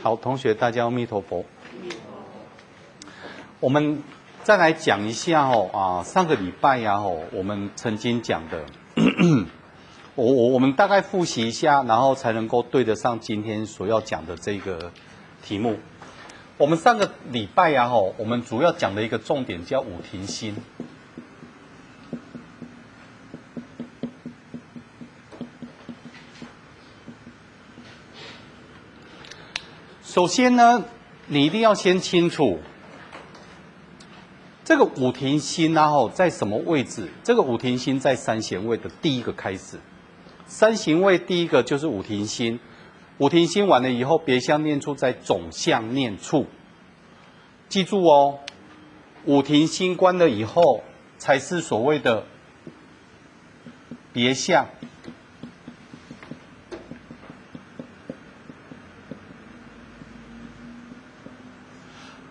好，同学，大家阿弥陀佛。我们再来讲一下哦，啊，上个礼拜呀，哦，我们曾经讲的，我我我们大概复习一下，然后才能够对得上今天所要讲的这个题目。我们上个礼拜呀，哦，我们主要讲的一个重点叫五停心。首先呢，你一定要先清楚这个五停心，然后在什么位置？这个五停心在三弦位的第一个开始。三弦位第一个就是五停心，五停心完了以后，别相念处在总相念处。记住哦，五停心关了以后，才是所谓的别相。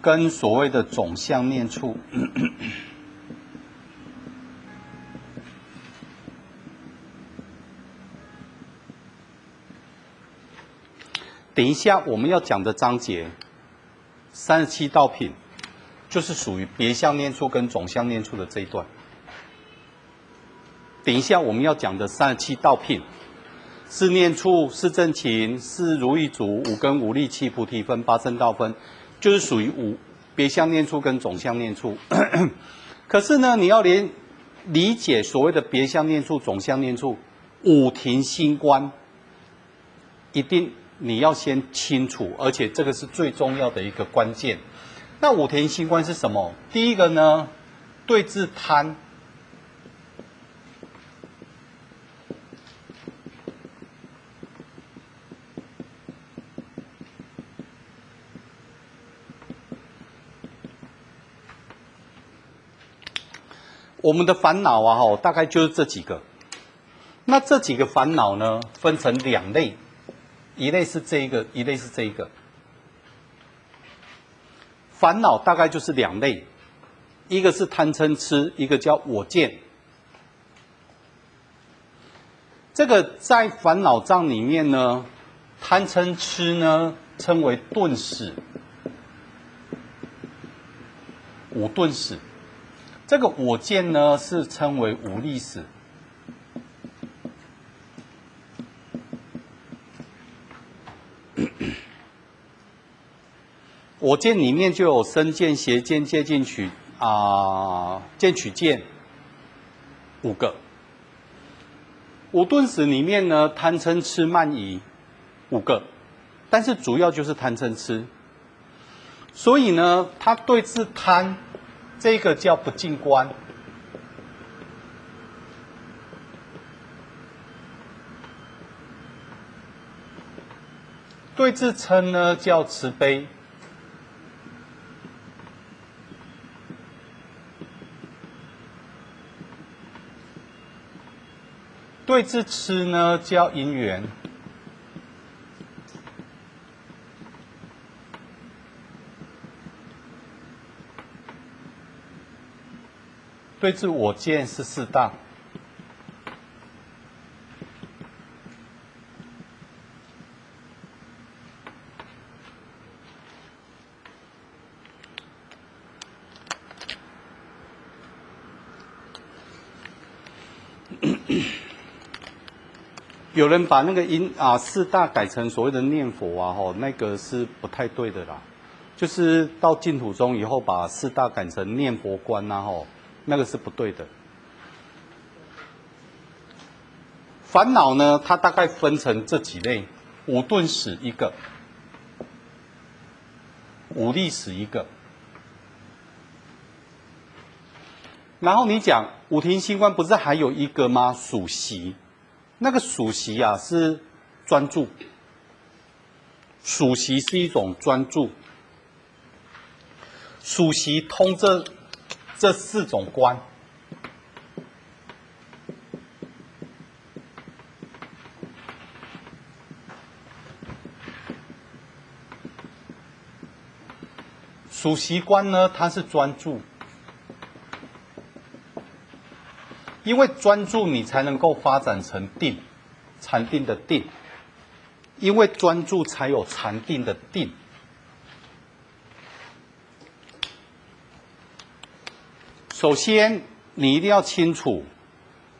跟所谓的总相念处，等一下我们要讲的章节三十七道品，就是属于别相念处跟总相念处的这一段。等一下我们要讲的三十七道品，是念处、是正勤、是如意足、五根、五力、七菩提分、八正道分。就是属于五别相念处跟总相念处，可是呢，你要连理解所谓的别相念处、总相念处、五停心观，一定你要先清楚，而且这个是最重要的一个关键。那五停心观是什么？第一个呢，对治贪。我们的烦恼啊，吼，大概就是这几个。那这几个烦恼呢，分成两类，一类是这一个，一类是这一个。烦恼大概就是两类，一个是贪嗔痴，一个叫我见。这个在烦恼障里面呢，贪嗔痴呢称为钝使，五钝使。这个我见呢，是称为五力史。我见里面就有身见、邪见、戒禁取啊、见取见五个。五钝使里面呢，贪嗔痴慢疑五个，但是主要就是贪嗔痴。所以呢，他对治贪。这个叫不净观，对治嗔呢叫慈悲，对治痴呢叫因缘。对治我见是四大，有人把那个音啊四大改成所谓的念佛啊，吼，那个是不太对的啦。就是到净土宗以后，把四大改成念佛观啊，吼。那个是不对的。烦恼呢，它大概分成这几类：五钝使一个，五力使一个。然后你讲五停心观，不是还有一个吗？属习，那个属习啊是专注，属习是一种专注，属习通这。这四种观，属习观呢，它是专注，因为专注你才能够发展成定，禅定的定。因为专注才有禅定的定。首先，你一定要清楚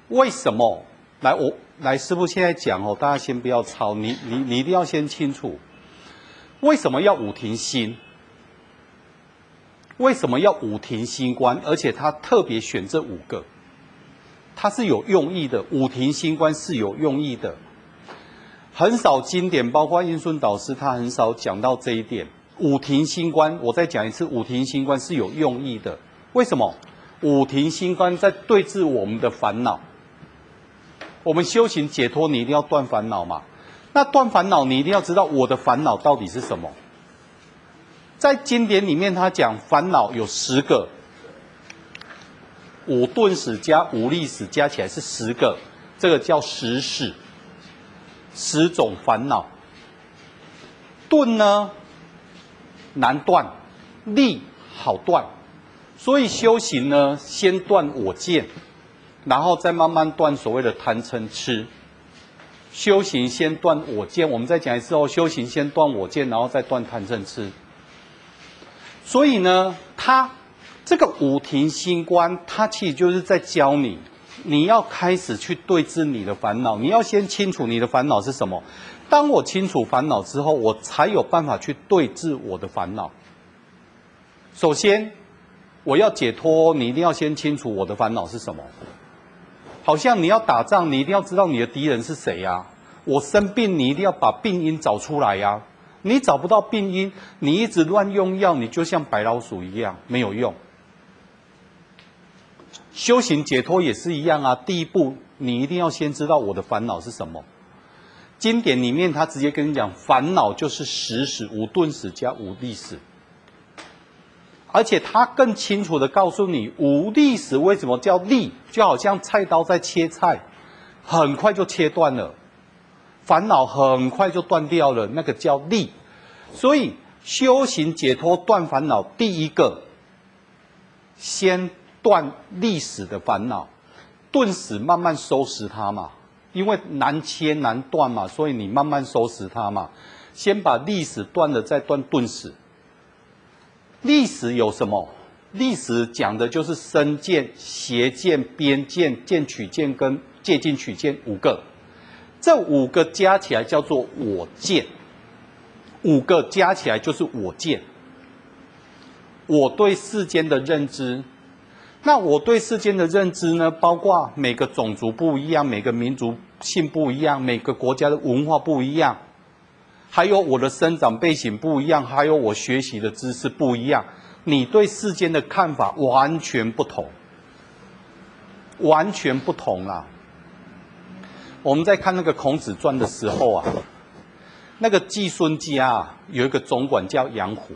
为什么。来，我来，师傅现在讲哦，大家先不要抄，你你你一定要先清楚，为什么要五停心？为什么要五停心观？而且他特别选这五个，他是有用意的。五停心观是有用意的，很少经典，包括印顺导师，他很少讲到这一点。五停心观，我再讲一次，五停心观是有用意的。为什么？五停心观在对治我们的烦恼。我们修行解脱，你一定要断烦恼嘛？那断烦恼，你一定要知道我的烦恼到底是什么。在经典里面，他讲烦恼有十个，五钝使加五力使加起来是十个，这个叫十使，十种烦恼。钝呢难断，力好断。所以修行呢，先断我见，然后再慢慢断所谓的贪嗔痴。修行先断我见，我们再讲一次哦，修行先断我见，然后再断贪嗔痴。所以呢，他这个五停心观，他其实就是在教你，你要开始去对治你的烦恼，你要先清楚你的烦恼是什么。当我清楚烦恼之后，我才有办法去对治我的烦恼。首先。我要解脱，你一定要先清楚我的烦恼是什么。好像你要打仗，你一定要知道你的敌人是谁呀？我生病，你一定要把病因找出来呀。你找不到病因，你一直乱用药，你就像白老鼠一样，没有用。修行解脱也是一样啊。第一步，你一定要先知道我的烦恼是什么。经典里面他直接跟你讲，烦恼就是十使，五钝使加五利使。而且他更清楚地告诉你，无历史为什么叫利，就好像菜刀在切菜，很快就切断了，烦恼很快就断掉了，那个叫利。所以修行解脱断烦恼，第一个先断历史的烦恼，顿时慢慢收拾它嘛，因为难切难断嘛，所以你慢慢收拾它嘛，先把历史断了，再断顿时。历史有什么？历史讲的就是身见、邪见、边见、见取见跟戒禁取见五个，这五个加起来叫做我见。五个加起来就是我见。我对世间的认知，那我对世间的认知呢？包括每个种族不一样，每个民族性不一样，每个国家的文化不一样。还有我的生长背景不一样，还有我学习的知识不一样，你对世间的看法完全不同，完全不同啊！我们在看那个孔子传的时候啊，那个季孙家啊有一个总管叫杨虎，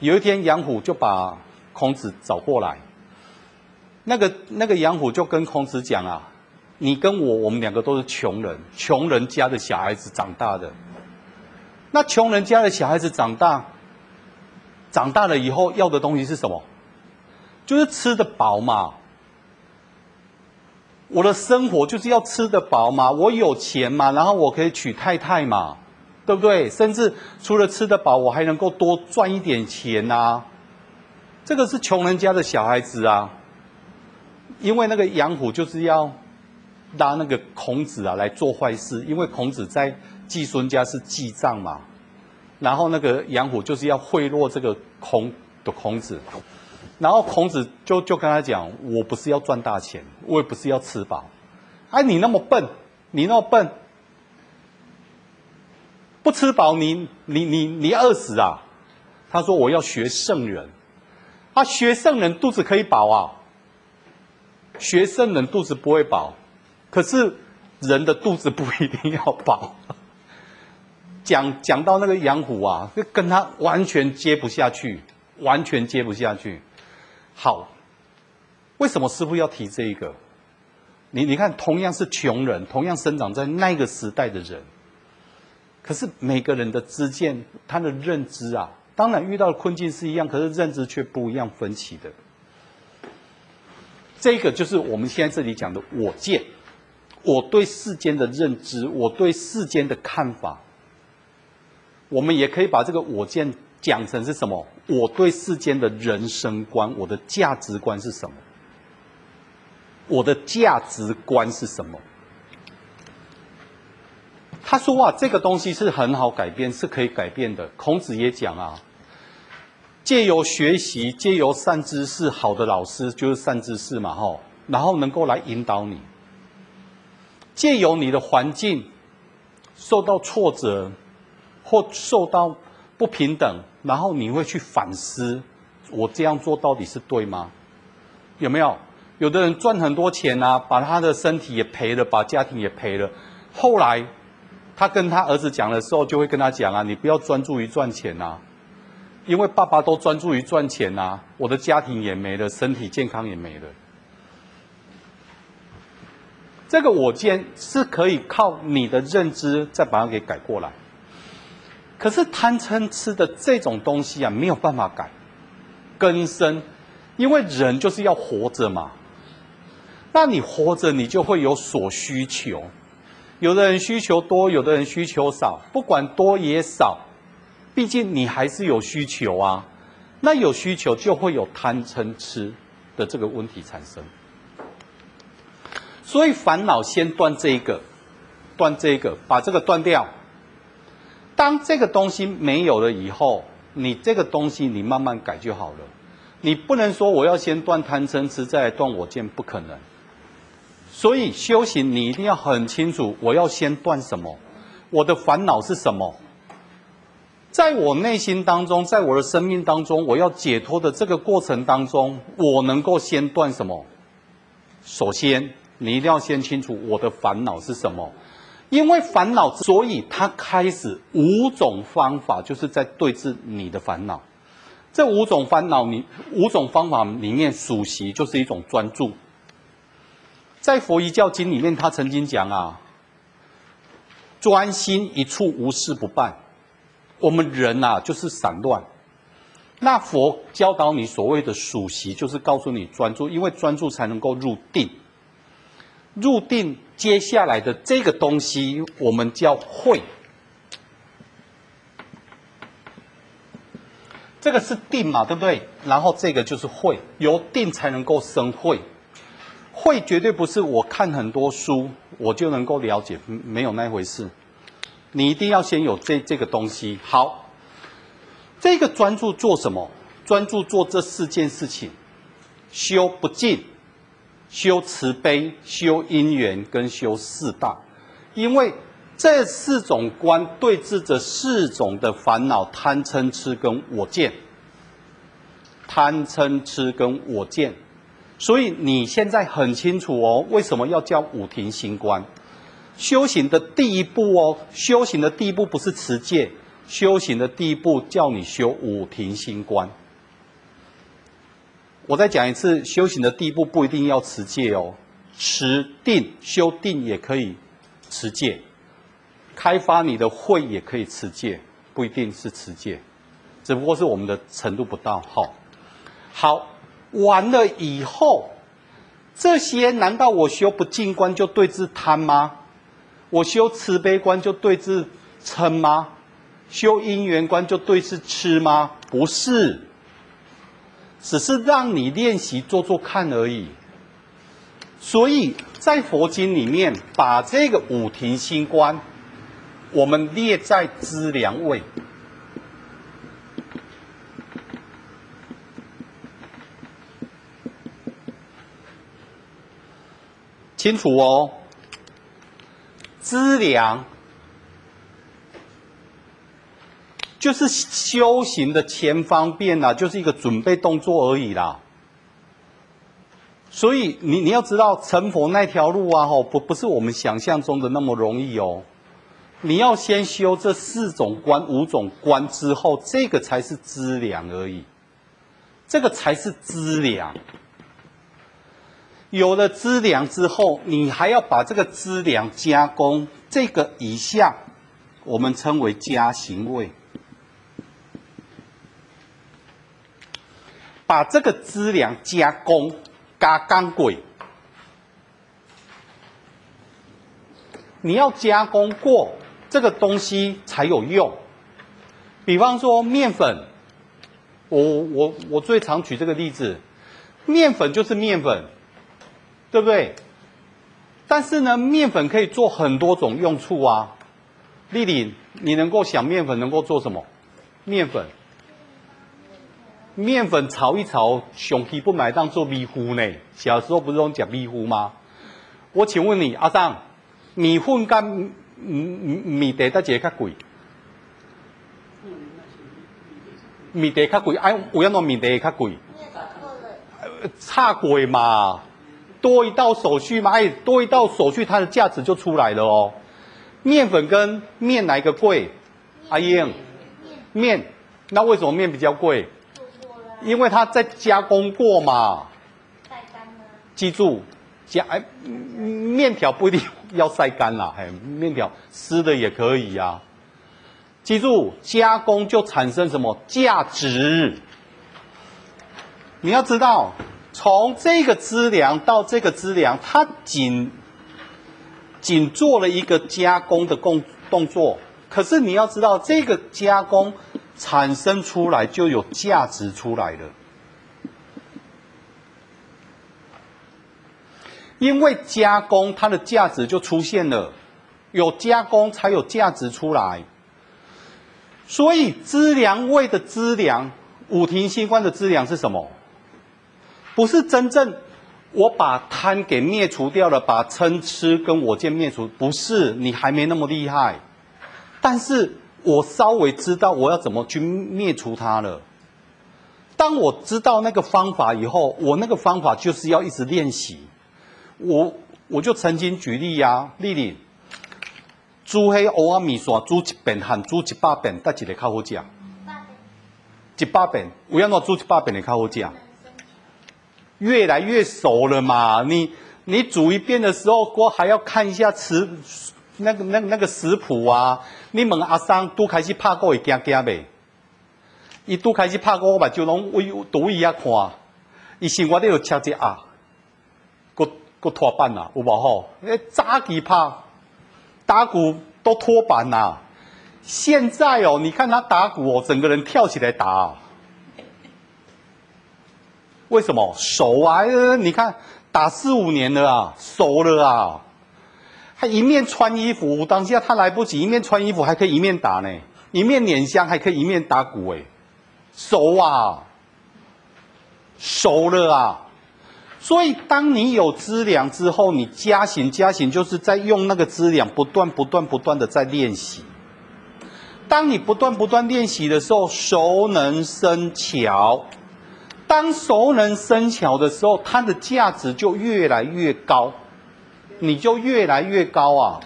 有一天杨虎就把孔子找过来，那个那个杨虎就跟孔子讲啊，你跟我我们两个都是穷人，穷人家的小孩子长大的。那穷人家的小孩子长大，长大了以后要的东西是什么？就是吃得饱嘛。我的生活就是要吃得饱嘛，我有钱嘛，然后我可以娶太太嘛，对不对？甚至除了吃得饱，我还能够多赚一点钱呐。这个是穷人家的小孩子啊。因为那个杨虎就是要拉那个孔子啊来做坏事，因为孔子在。季孙家是记账嘛，然后那个杨虎就是要贿赂这个孔的孔子，然后孔子就就跟他讲，我不是要赚大钱，我也不是要吃饱，哎，你那么笨，你那么笨，不吃饱你你你你饿死啊？他说我要学圣人，啊，学圣人肚子可以饱啊，学圣人肚子不会饱，可是人的肚子不一定要饱。讲讲到那个杨虎啊，就跟他完全接不下去，完全接不下去。好，为什么师傅要提这一个？你你看，同样是穷人，同样生长在那个时代的人，可是每个人的知见，他的认知啊，当然遇到的困境是一样，可是认知却不一样，分歧的。这个就是我们现在这里讲的我见，我对世间的认知，我对世间的看法。我们也可以把这个我见讲成是什么？我对世间的人生观，我的价值观是什么？我的价值观是什么？他说啊，这个东西是很好改变，是可以改变的。孔子也讲啊，借由学习，借由善知识，好的老师就是善知识嘛，吼，然后能够来引导你。借由你的环境受到挫折，或受到不平等，然后你会去反思，我这样做到底是对吗？有没有？有的人赚很多钱啊，把他的身体也赔了，把家庭也赔了。后来，他跟他儿子讲的时候，就会跟他讲啊，你不要专注于赚钱啊，因为爸爸都专注于赚钱啊，我的家庭也没了，身体健康也没了。这个我见是可以靠你的认知再把它给改过来，可是贪嗔痴的这种东西啊，没有办法改，根深，因为人就是要活着嘛。那你活着，你就会有所需求，有的人需求多，有的人需求少，不管多也少，毕竟你还是有需求啊。那有需求就会有贪嗔痴的这个问题产生。所以烦恼先断这一个，断这一个，把这个断掉。当这个东西没有了以后，你这个东西你慢慢改就好了。你不能说我要先断贪嗔痴再来断我见，不可能。所以修行你一定要很清楚，我要先断什么，我的烦恼是什么，在我内心当中，在我的生命当中，我要解脱的这个过程当中，我能够先断什么？首先，你一定要先清楚我的烦恼是什么，因为烦恼，所以他开始五种方法，就是在对治你的烦恼。这五种烦恼，你五种方法里面，数习就是一种专注。在佛一教经里面，他曾经讲啊，专心一处，无事不办。我们人呐、啊，就是散乱。那佛教导你所谓的数习，就是告诉你专注，因为专注才能够入定。入定，接下来的这个东西，我们叫慧。这个是定嘛，对不对？然后这个就是慧，由定才能够生慧。慧绝对不是我看很多书我就能够了解，没有那回事。你一定要先有这这个东西。好，这个专注做什么？专注做这四件事情：修不净、修慈悲、修因缘跟修四大。因为这四种观对治着四种的烦恼：贪嗔痴跟我见。贪嗔痴跟我见。所以你现在很清楚哦，为什么要叫五停心观？修行的第一步哦，修行的第一步不是持戒，修行的第一步叫你修五停心观。我再讲一次，修行的第一步不一定要持戒哦，持定修定也可以持戒，开发你的慧也可以持戒，不一定是持戒，只不过是我们的程度不到。好，好。完了以后，这些难道我修不净观就对治贪吗？我修慈悲观就对治嗔吗？修因缘观就对治痴吗？不是，只是让你练习做做看而已。所以在佛经里面，把这个五停心观，我们列在资粮位。清楚哦，资粮就是修行的前方便呐，就是一个准备动作而已啦。所以你你要知道成佛那条路啊，吼不不是我们想象中的那么容易哦。你要先修这四种观、五种观之后，这个才是资粮而已，这个才是资粮。有了资粮之后，你还要把这个资粮加工，这个以下我们称为加行位。把这个资粮加工，加钢轨，你要加工过这个东西才有用。比方说面粉，我我我最常举这个例子，面粉就是面粉，对不对？但是呢，面粉可以做很多种用处啊。丽丽，你能够想面粉能够做什么？面粉，面粉炒一炒，熊皮不买当做米糊呢？小时候不是用讲米糊吗？我请问你，阿桑，米粉干米米米得大几较贵？米得较贵，哎，为什么米得较贵？差贵嘛，多一道手续嘛，哎，多一道手续，它的价值就出来了哦。面粉跟面哪一个贵？阿英，面，那为什么面比较贵？因为它在加工过嘛。晒干了。记住，加哎，面条不一定要晒干啦，哎，面条湿的也可以呀、啊。记住，加工就产生什么价值？你要知道，从这个资粮到这个资粮，它仅。仅做了一个加工的工动作，可是你要知道，这个加工产生出来就有价值出来了，因为加工它的价值就出现了，有加工才有价值出来，所以资粮味的资粮，五停心官的资粮是什么？不是真正。我把贪给灭除掉了，把嗔痴跟我见灭除，不是你还没那么厉害，但是我稍微知道我要怎么去灭除它了。当我知道那个方法以后，我那个方法就是要一直练习。我我就曾经举例呀、啊，丽丽，煮黑欧阿米线煮一遍和煮一百遍，哪一个较好吃？一百遍，为什么煮一百遍的较好吃？越来越熟了嘛，你你煮一遍的时候，锅还要看一下瓷那个那个那个食谱啊。你问阿桑都开始拍过会惊惊呗？伊都开始拍过，我把就拢为读伊遐看。伊生活都有吃只啊，个个拖板啊，有无好？诶，早期拍打鼓都拖板呐，现在哦，你看他打鼓哦，整个人跳起来打。为什么熟啊？你看打四五年了啊，熟了啊。还一面穿衣服，当下他来不及一面穿衣服，还可以一面打呢。一面捻香，还可以一面打鼓哎，熟啊，熟了啊。所以当你有资粮之后，你加行加行，就是在用那个资粮，不断不断不断的在练习。当你不断不断练习的时候，熟能生巧。当熟能生巧的时候，它的价值就越来越高，你就越来越高啊！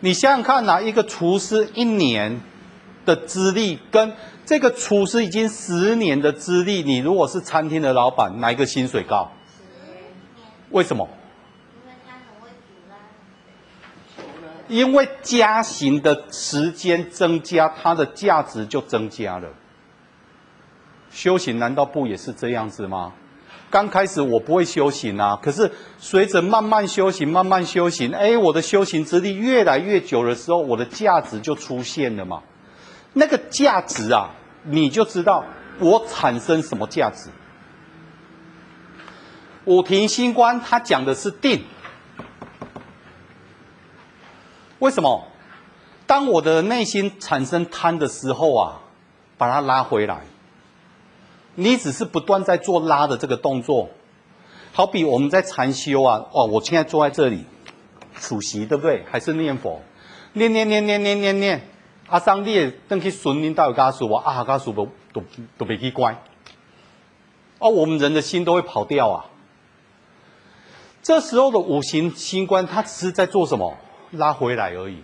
你想想看哪一个厨师一年的资历，跟这个厨师已经十年的资历，你如果是餐厅的老板，哪一个薪水高？为什么？因为加行的时间增加，它的价值就增加了。修行难道不也是这样子吗？刚开始我不会修行啊，可是随着慢慢修行，慢慢修行，哎，我的修行之力越来越久的时候，我的价值就出现了嘛。那个价值啊，你就知道我产生什么价值。五停心观它讲的是定，为什么？当我的内心产生贪的时候啊，把它拉回来。你只是不断在做拉的这个动作，好比我们在禅修啊，哦，我现在坐在这里，数息对不对？还是念佛，念念念念念念念，阿桑列登去顺应到有家属，我啊家属都都都别去乖，哦，我们人的心都会跑掉啊。这时候的五行心观，它只是在做什么？拉回来而已，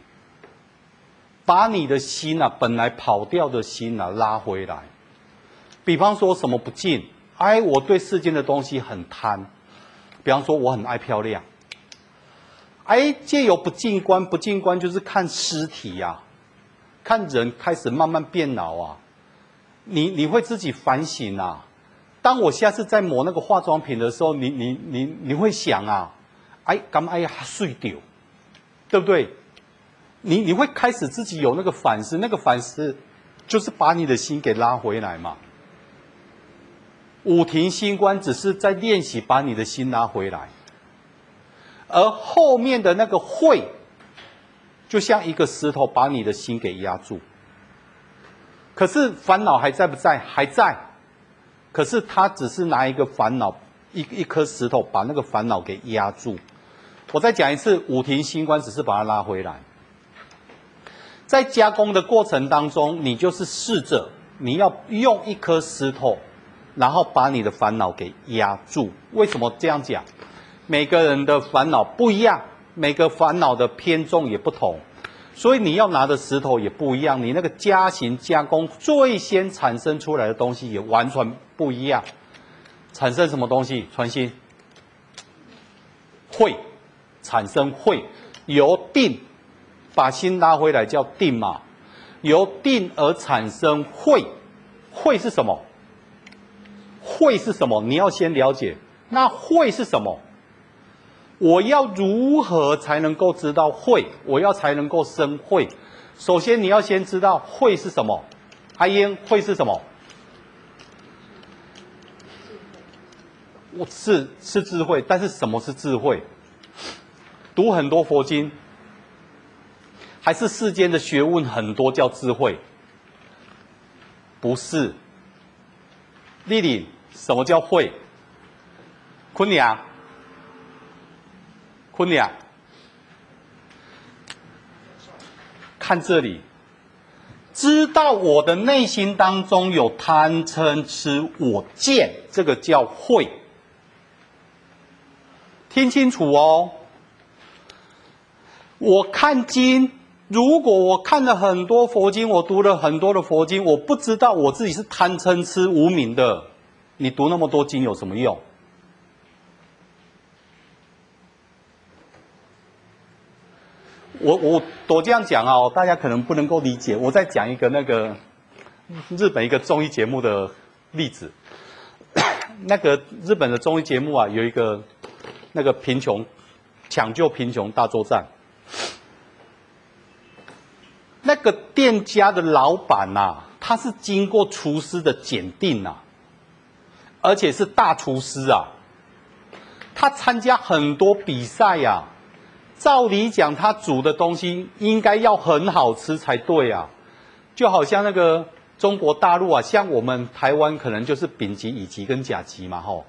把你的心啊，本来跑掉的心啊，拉回来。比方说什么不净，哎，我对世间的东西很贪。比方说我很爱漂亮，哎，借由不净观，不净观就是看尸体呀、看人开始慢慢变老啊。你你会自己反省啊。当我下次在抹那个化妆品的时候，你你你你会想啊，哎，干嘛哎呀碎掉，对不对？你你会开始自己有那个反思，那个反思就是把你的心给拉回来嘛。五停心观只是在练习把你的心拉回来，而后面的那个会，就像一个石头把你的心给压住。可是烦恼还在不在？还在。可是他只是拿一个烦恼，一一颗石头把那个烦恼给压住。我再讲一次，五停心观只是把它拉回来。在加工的过程当中，你就是试着你要用一颗石头。然后把你的烦恼给压住。为什么这样讲？每个人的烦恼不一样，每个烦恼的偏重也不同，所以你要拿的石头也不一样。你那个加行加工最先产生出来的东西也完全不一样。产生什么东西？传心会产生会由定把心拉回来叫定嘛？由定而产生会，会是什么？会是什么？你要先了解。那会是什么？我要如何才能够知道会？我要才能够生会。首先你要先知道会是什么。阿英，会是什么？我是是智慧，但是什么是智慧？读很多佛经，还是世间的学问很多叫智慧？不是。丽丽，什么叫会？坤娘，坤娘，看这里，知道我的内心当中有贪嗔痴我见，这个叫会。听清楚哦，我看经。如果我看了很多佛经，我读了很多的佛经，我不知道我自己是贪嗔痴无明的，你读那么多经有什么用？我我我这样讲啊，大家可能不能够理解。我再讲一个那个日本一个综艺节目的例子，那个日本的综艺节目啊，有一个那个贫穷抢救贫穷大作战。那个店家的老板呐、啊，他是经过厨师的检定呐，而且是大厨师啊。他参加很多比赛呀、啊，照理讲，他煮的东西应该要很好吃才对啊。就好像那个中国大陆啊，像我们台湾可能就是丙级、乙级跟甲级嘛，吼。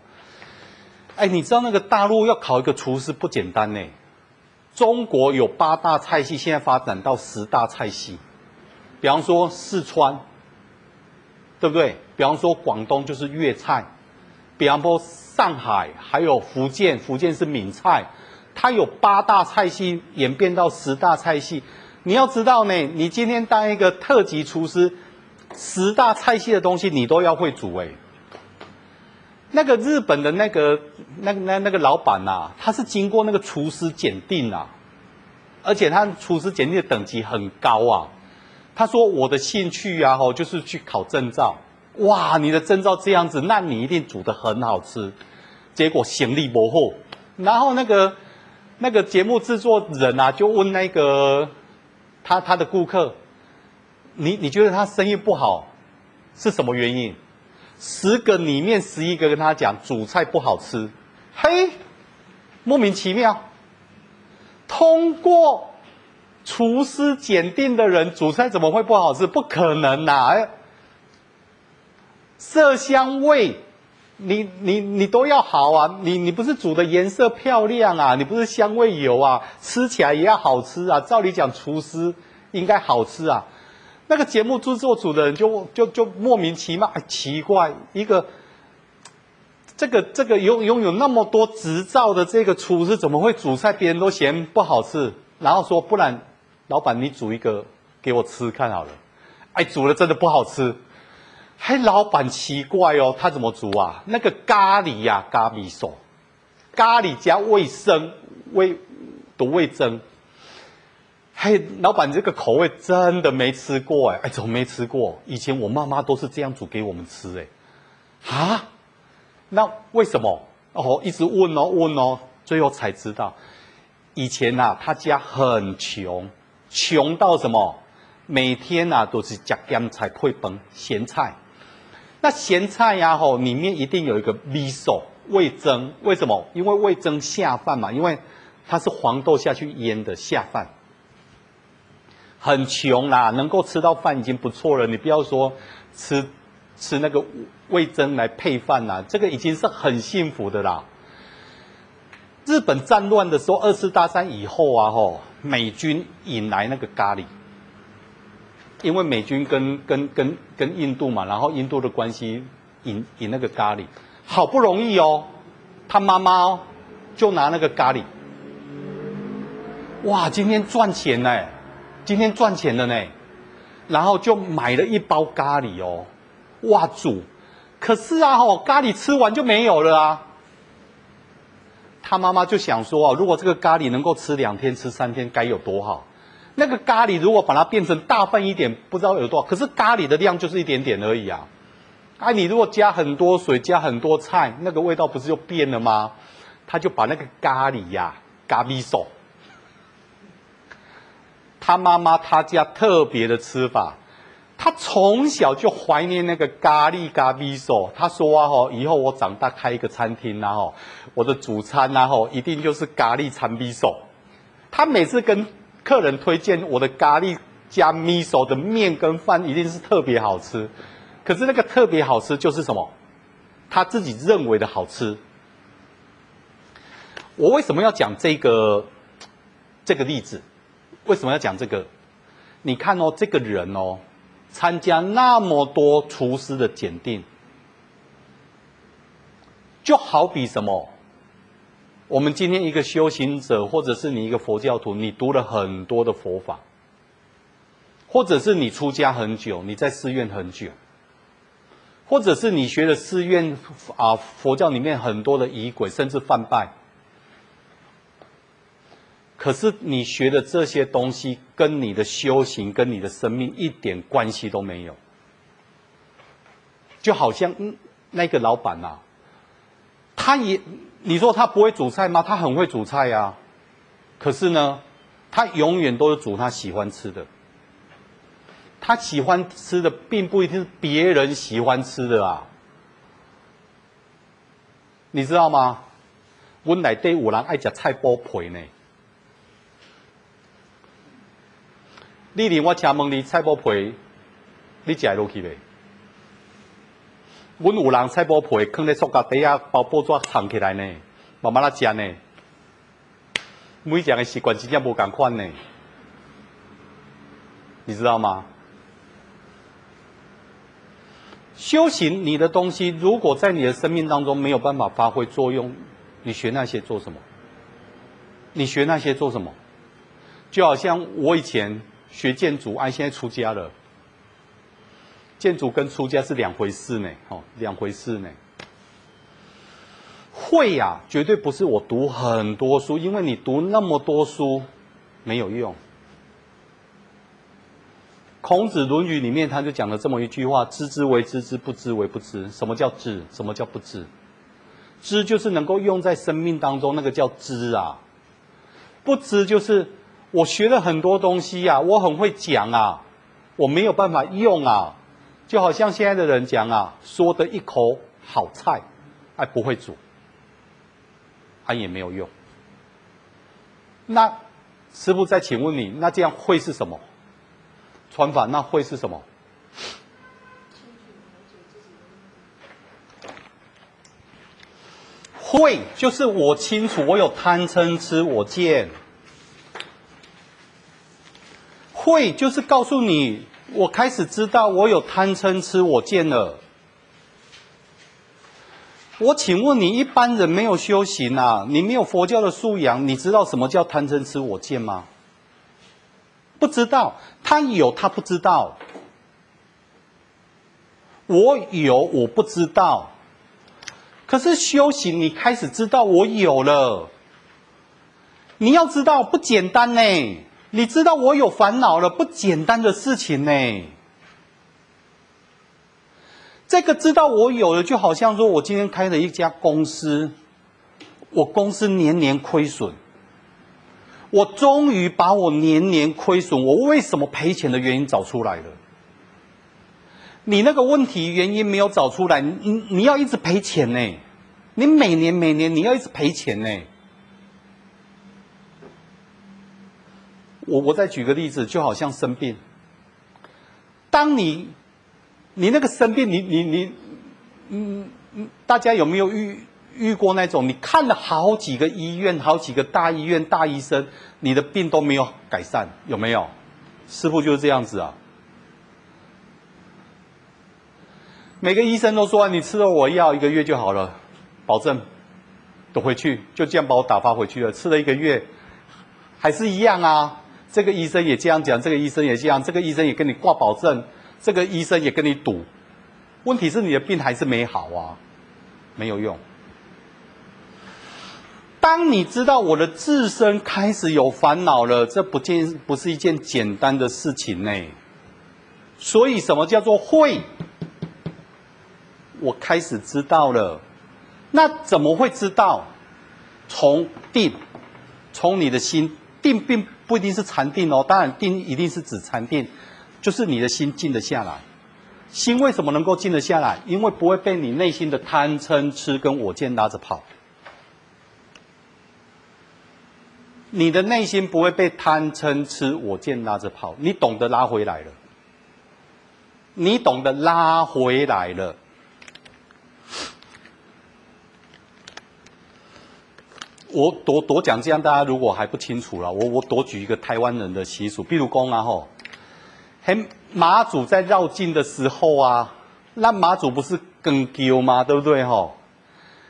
哎，你知道那个大陆要考一个厨师不简单呢。中国有八大菜系，现在发展到十大菜系。比方说四川，对不对？比方说广东就是粤菜，比方说上海，还有福建，福建是闽菜。它有八大菜系演变到十大菜系。你要知道呢，你今天当一个特级厨师，十大菜系的东西你都要会煮哎。那个日本的那个那那那个老板呐、啊，他是经过那个厨师检定啊，而且他厨师检定的等级很高啊。他说我的兴趣啊，吼，就是去考证照。哇，你的征兆这样子，那你一定煮得很好吃。结果行李不厚，然后那个那个节目制作人啊，就问那个他他的顾客，你你觉得他生意不好是什么原因？十个里面十一个跟他讲煮菜不好吃，嘿，莫名其妙。通过厨师检定的人煮菜怎么会不好吃？不可能呐、啊！色香味，你你你都要好啊！你你不是煮的颜色漂亮啊？你不是香味有啊？吃起来也要好吃啊！照理讲，厨师应该好吃啊。那个节目制作组的人就就就莫名其妙，哎，奇怪，一个这个这个拥拥有那么多执照的这个厨师怎么会煮菜？别人都嫌不好吃，然后说不然，老板你煮一个给我吃看好了。哎，煮了真的不好吃，还老板奇怪哦，他怎么煮啊？那个咖喱呀、啊，咖喱嗦，咖喱加味生味的味噌。嘿，老板，这个口味真的没吃过哎！哎，怎么没吃过？以前我妈妈都是这样煮给我们吃哎。啊？那为什么？哦，一直问哦问哦，最后才知道，以前呐、啊，他家很穷，穷到什么？每天呐、啊、都是吃咸菜配饭，咸菜。那咸菜呀、啊、吼，里面一定有一个味噌味噌，为什么？因为味噌下饭嘛，因为它是黄豆下去腌的下饭。很穷啦，能够吃到饭已经不错了。你不要说吃吃那个味噌来配饭啦，这个已经是很幸福的啦。日本战乱的时候，二次大战以后啊，吼，美军引来那个咖喱。因为美军跟跟跟跟印度嘛，然后印度的关系引引那个咖喱，好不容易哦，他妈妈哦就拿那个咖喱，哇，今天赚钱呢，今天赚钱了呢，然后就买了一包咖喱哦，哇煮，可是啊吼，咖喱吃完就没有了啊，他妈妈就想说啊，如果这个咖喱能够吃两天吃三天该有多好。那个咖喱如果把它变成大份一点，不知道有多少。可是咖喱的量就是一点点而已啊！啊，你如果加很多水，加很多菜，那个味道不是就变了吗？他就把那个咖喱呀、啊，咖喱手。他妈妈他家特别的吃法，他从小就怀念那个咖喱咖喱手。他说啊，吼，以后我长大开一个餐厅然后我的主餐然后一定就是咖喱餐比手。他每次跟客人推荐我的咖喱加米手的面跟饭一定是特别好吃，可是那个特别好吃就是什么？他自己认为的好吃。我为什么要讲这个这个例子？为什么要讲这个？你看哦，这个人哦，参加那么多厨师的检定，就好比什么？我们今天一个修行者，或者是你一个佛教徒，你读了很多的佛法，或者是你出家很久，你在寺院很久，或者是你学了寺院啊佛教里面很多的仪轨，甚至梵拜，可是你学的这些东西跟你的修行、跟你的生命一点关系都没有，就好像那个老板呐，他也。你说他不会煮菜吗？他很会煮菜呀、啊，可是呢，他永远都是煮他喜欢吃的。他喜欢吃的并不一定是别人喜欢吃的啊，你知道吗？我内底有人爱吃菜包皮呢。你连我请问你菜包皮，你吃落去未？阮有人菜脯皮放在塑胶袋啊，包报纸藏起来呢，慢慢来吃呢。每一个人的习惯真正无共款呢，你知道吗？修行你的东西，如果在你的生命当中没有办法发挥作用，你学那些做什么？你学那些做什么？就好像我以前学建筑，哎，现在出家了。建筑跟出家是两回事呢，哦，两回事呢。会呀，绝对不是我读很多书，因为你读那么多书没有用。孔子《论语》里面他就讲了这么一句话：“知之为知之，不知为不知。”什么叫知？什么叫不知？知就是能够用在生命当中，那个叫知啊。不知就是我学了很多东西呀，我很会讲啊，我没有办法用啊。就好像现在的人讲啊，说的一口好菜，还不会煮，他也没有用。那师傅再请问你，那这样会是什么？传法那会是什么？会就是我清楚，我有贪嗔痴我见。会就是告诉你。我开始知道我有贪嗔痴我见了。我请问你，一般人没有修行啊，你没有佛教的素养，你知道什么叫贪嗔痴我见吗？不知道，他有他不知道，我有我不知道。可是修行，你开始知道我有了。你要知道不简单呢。你知道我有烦恼了，不简单的事情呢。这个知道我有了，就好像说我今天开了一家公司，我公司年年亏损，我终于把我年年亏损，我为什么赔钱的原因找出来了。你那个问题原因没有找出来，你你要一直赔钱呢？你每年每年你要一直赔钱呢？我我再举个例子，就好像生病，当你你那个生病，你你你，嗯嗯，大家有没有遇遇过那种？你看了好几个医院，好几个大医院大医生，你的病都没有改善，有没有？师父就是这样子啊。每个医生都说，你吃了我药一个月就好了，保证都回去，就这样把我打发回去了。吃了一个月，还是一样啊。这个医生也这样讲，这个医生也这样，这个医生也跟你挂保证，这个医生也跟你赌。问题是你的病还是没好啊，没有用。当你知道我的自身开始有烦恼了，这不见不是一件简单的事情呢。所以什么叫做会？我开始知道了，那怎么会知道？从定，从你的心定，并不一定是禅定哦。当然，定一定是指禅定，就是你的心静得下来。心为什么能够静得下来？因为不会被你内心的贪嗔痴跟我见拉着跑。你的内心不会被贪嗔痴我见拉着跑，你懂得拉回来了。你懂得拉回来了。我多多讲，这样大家如果还不清楚了，我我多举一个台湾人的习俗，比如讲啊吼，很，妈祖在绕境的时候啊，那妈祖不是更丢吗？对不对吼？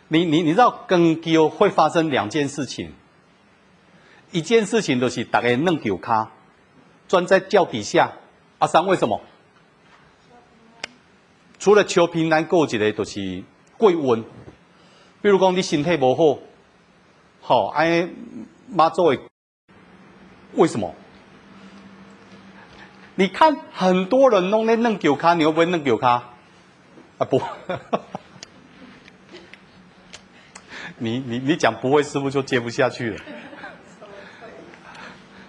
你你你知道更丢会发生两件事情，一件事情就是大家弄丢卡，钻在脚底下，阿三为什么？除了求平安，过一个就是过运，比如讲你身体不好。好，哎，妈作为为什么？你看很多人弄那弄九卡，你会不会弄九卡？啊不，你你你讲不会，师傅就接不下去了，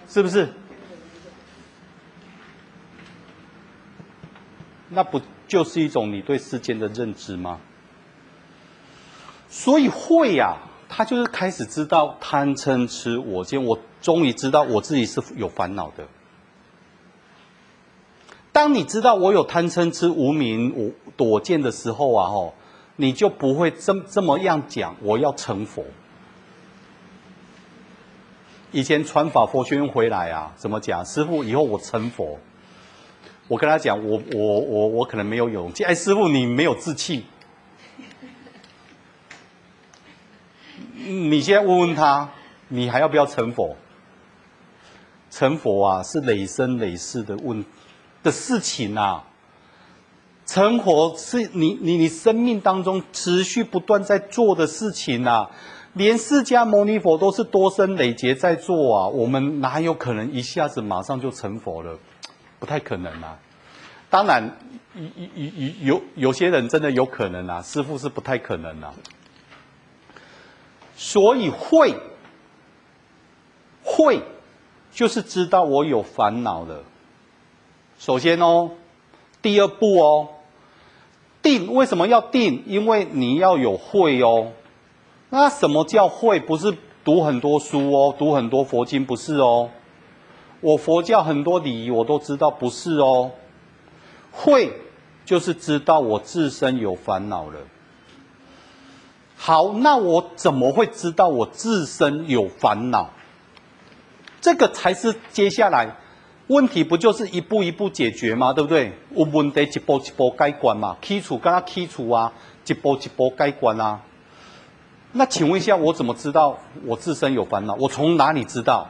是不是？那不就是一种你对世间的认知吗？所以会呀、他就是开始知道贪嗔痴我见，我终于知道我自己是有烦恼的。当你知道我有贪嗔痴无明我躲见的时候啊，吼，你就不会这这么样讲，我要成佛。以前传法佛学回来啊，怎么讲？师傅，以后我成佛。我跟他讲，我我我我可能没有勇气。哎，师傅，你没有志气。你先问问他，你还要不要成佛？成佛啊，是累生累世的问的事情啊。成佛是你你你生命当中持续不断在做的事情啊。连释迦牟尼佛都是多生累劫在做啊。我们哪有可能一下子马上就成佛了？不太可能啊。当然，有有有有些人真的有可能啊。师父是不太可能啊。所以会，会，就是知道我有烦恼了。首先哦，第二步哦，定为什么要定？因为你要有会哦。那什么叫会？不是读很多书哦，读很多佛经不是哦。我佛教很多礼仪我都知道不是哦。会就是知道我自身有烦恼了。好，那我怎么会知道我自身有烦恼？这个才是接下来问题，不就是一步一步解决吗？对不对？有问题一步一步解决嘛，剔除跟他剔除啊，一步一步解决啊。那请问一下，我怎么知道我自身有烦恼？我从哪里知道？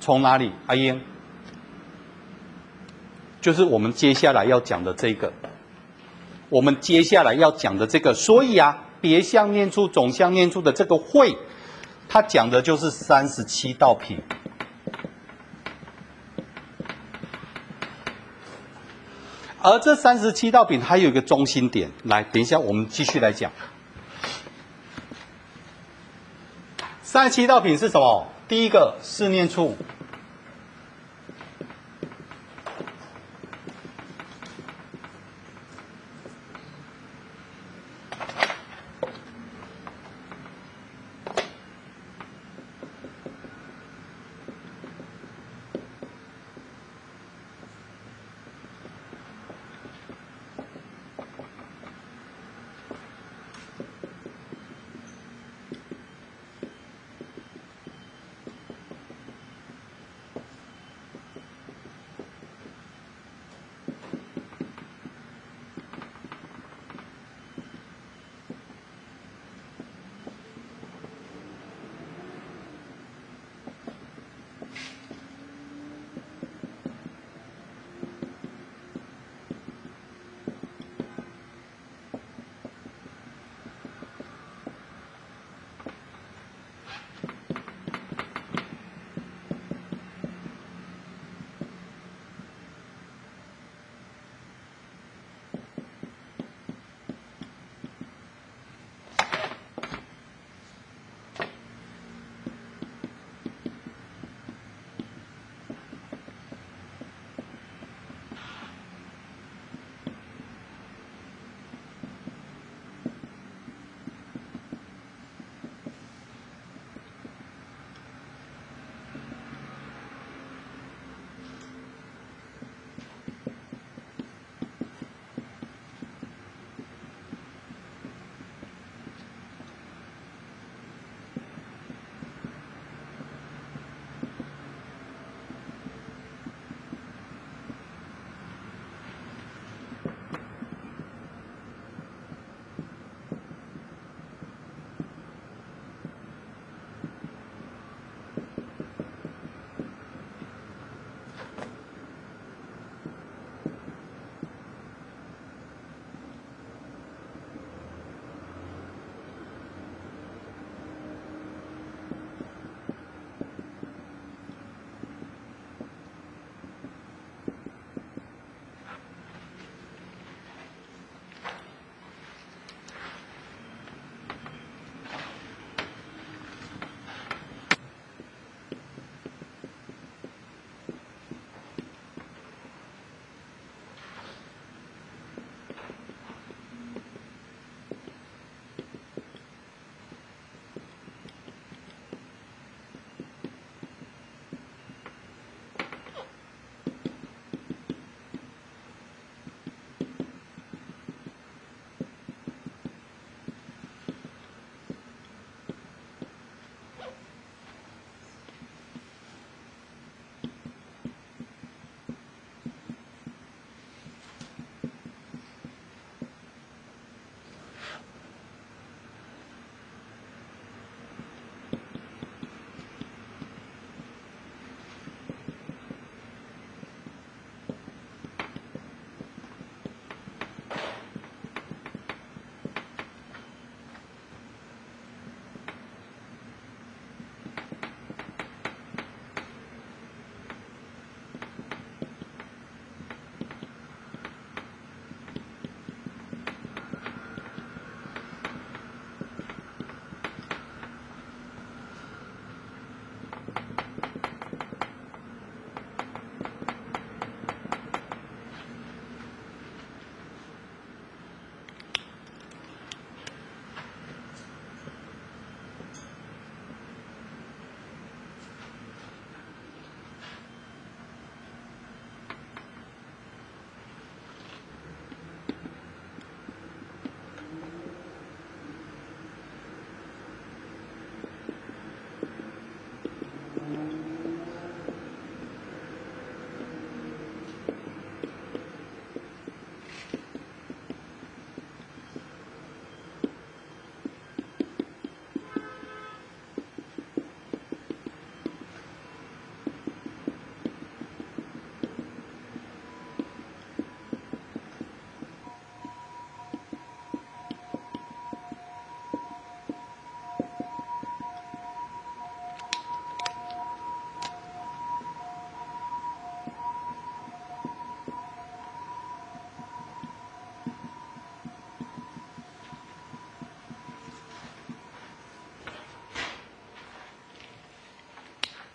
从哪里？阿英，就是我们接下来要讲的这个。我们接下来要讲的这个，所以啊，别相念处、总相念处的这个会，它讲的就是三十七道品。而这三十七道品还有一个中心点，来，等一下我们继续来讲。三十七道品是什么？第一个是念处。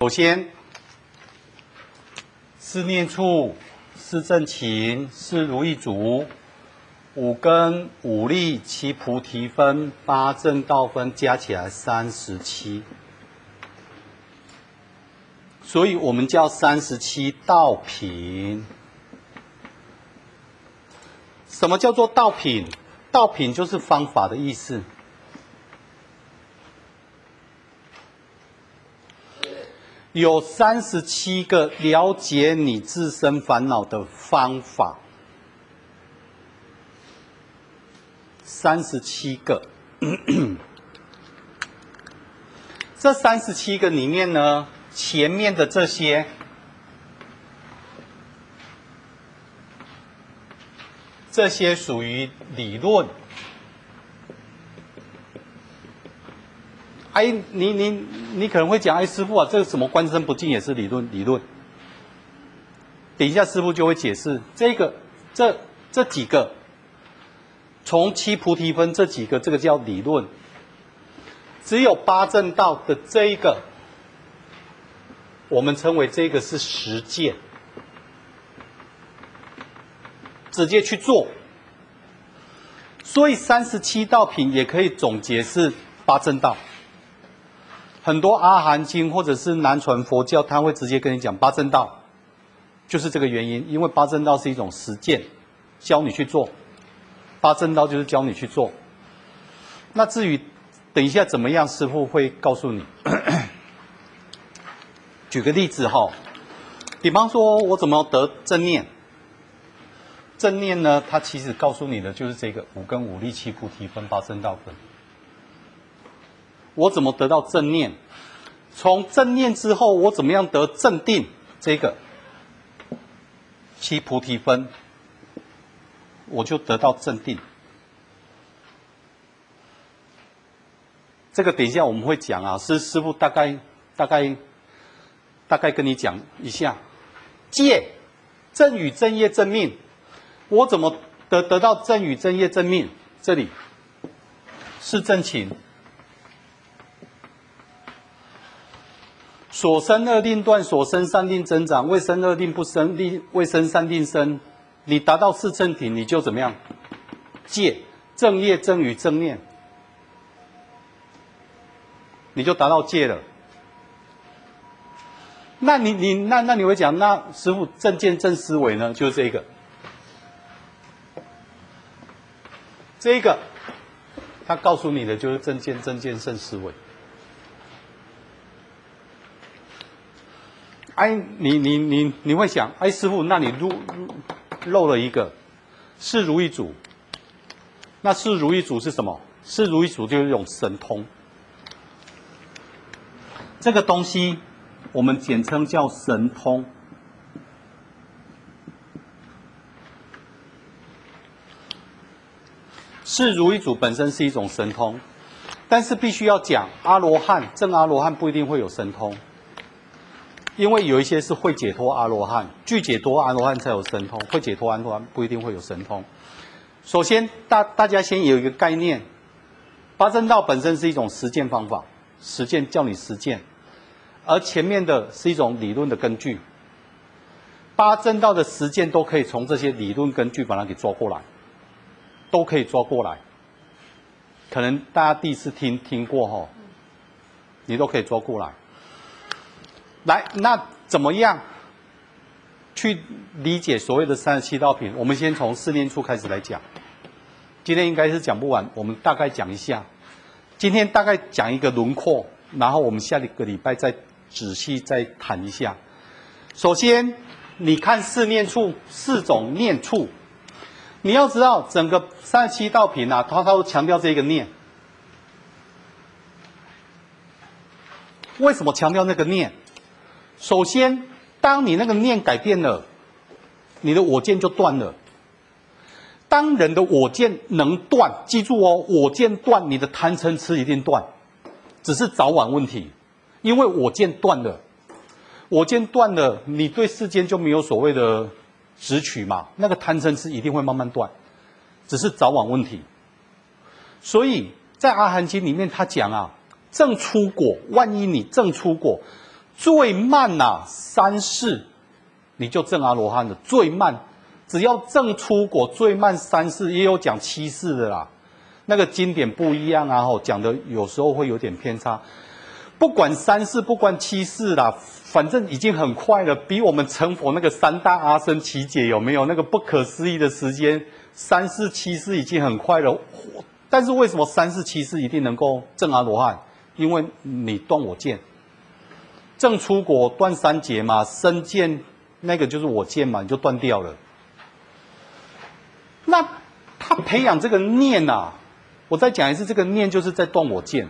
首先，四念处、四正勤、四如意足、五根、五力、七菩提分、八正道分，加起来三十七。所以我们叫三十七道品。什么叫做道品？道品就是方法的意思。有三十七个了解你自身烦恼的方法，三十七个。这三十七个里面呢，前面的这些，这些属于理论。哎，你你你可能会讲，哎，师傅啊，这个什么观身不净也是理论理论。等一下师傅就会解释这个这这几个，从七菩提分这几个，这个叫理论。只有八正道的这一个。我们称为这个是实践，直接去做。所以三十七道品也可以总结是八正道。很多阿含经或者是南传佛教，他会直接跟你讲八正道，就是这个原因。因为八正道是一种实践，教你去做。八正道就是教你去做。那至于等一下怎么样，师父会告诉你。举个例子哈，比方说我怎么得正念？正念呢，它其实告诉你的就是这个五根五力七菩提分八正道分。我怎么得到正念？从正念之后，我怎么样得正定？这个七菩提分，我就得到正定。这个等一下我们会讲啊，师师父大概大概。大概跟你讲一下，戒正语正业正命，我怎么得得到正语正业正命？这里是正勤，所生二定断，所生三定增长，未生二定不生，力未生三定生。你达到四正体，你就怎么样？戒正业正语正念，你就达到戒了。那你你那那你会讲，那师傅正见正思维呢？就是这个，这个，他告诉你的就是正见正见正思维。哎，你你你你会想，哎，师傅，那你漏漏了一个，是如意足。那是如意足是什么？是如意足就是一种神通，这个东西。我们简称叫神通。是如意足本身是一种神通，但是必须要讲阿罗汉，正阿罗汉不一定会有神通，因为有一些是会解脱阿罗汉，具解脱阿罗汉才有神通，会解脱阿罗汉不一定会有神通。首先，大大家先有一个概念，八正道本身是一种实践方法，实践叫你实践。而前面的是一种理论的根据，八正道的实践都可以从这些理论根据把它给抓过来，都可以抓过来。可能大家第一次听听过哈，你都可以抓过来。来，那怎么样去理解所谓的三十七道品？我们先从四念处开始来讲。今天应该是讲不完，我们大概讲一下。今天大概讲一个轮廓，然后我们下一个礼拜再。仔细再谈一下。首先，你看四念处，四种念处，你要知道整个三十七道品啊，它都强调这个念。为什么强调那个念？首先，当你那个念改变了，你的我见就断了。当人的我见能断，记住哦，我见断，你的贪嗔痴一定断，只是早晚问题。因为我见断了，我见断了，你对世间就没有所谓的执取嘛？那个贪嗔痴一定会慢慢断，只是早晚问题。所以在阿含经里面，他讲啊，正出果，万一你正出果，最慢呐、三世你就证阿罗汉的最慢，只要证出果最慢三世，也有讲七世的啦。那个经典不一样啊，吼，讲的有时候会有点偏差。不管三世，不管七世啦，反正已经很快了，比我们成佛那个三大阿僧只劫有没有那个不可思议的时间？三世七世已经很快了，但是为什么三世七世一定能够证阿罗汉？因为你断我见。正出果断三劫嘛，身见那个就是我见嘛，你就断掉了。那他培养这个念呐、啊，我再讲一次，这个念就是在断我见，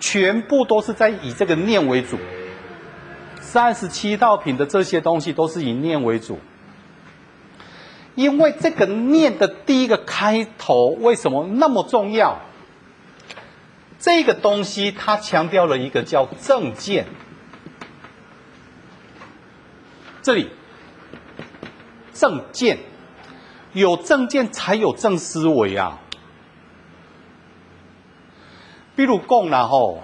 全部都是在以这个念为主。三十七道品的这些东西都是以念为主，因为这个念的第一个开头为什么那么重要？这个东西它强调了一个叫正见。这里正见，有正见才有正思维啊。比如讲然后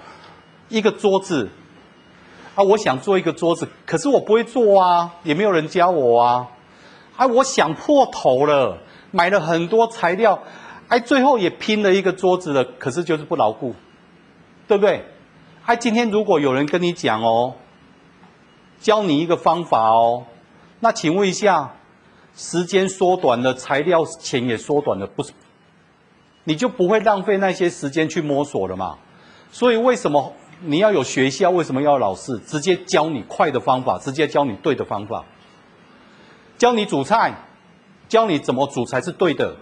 一个桌子啊，我想做一个桌子，可是我不会做啊，也没有人教我啊。哎，我想破头了，买了很多材料，哎，最后也拼了一个桌子了，可是就是不牢固，对不对？哎，今天如果有人跟你讲哦。教你一个方法哦，那请问一下，时间缩短了，材料钱也缩短了，不是？你就不会浪费那些时间去摸索了嘛？所以为什么你要有学校？为什么要有老师？直接教你快的方法，直接教你对的方法，教你煮菜，教你怎么煮才是对的，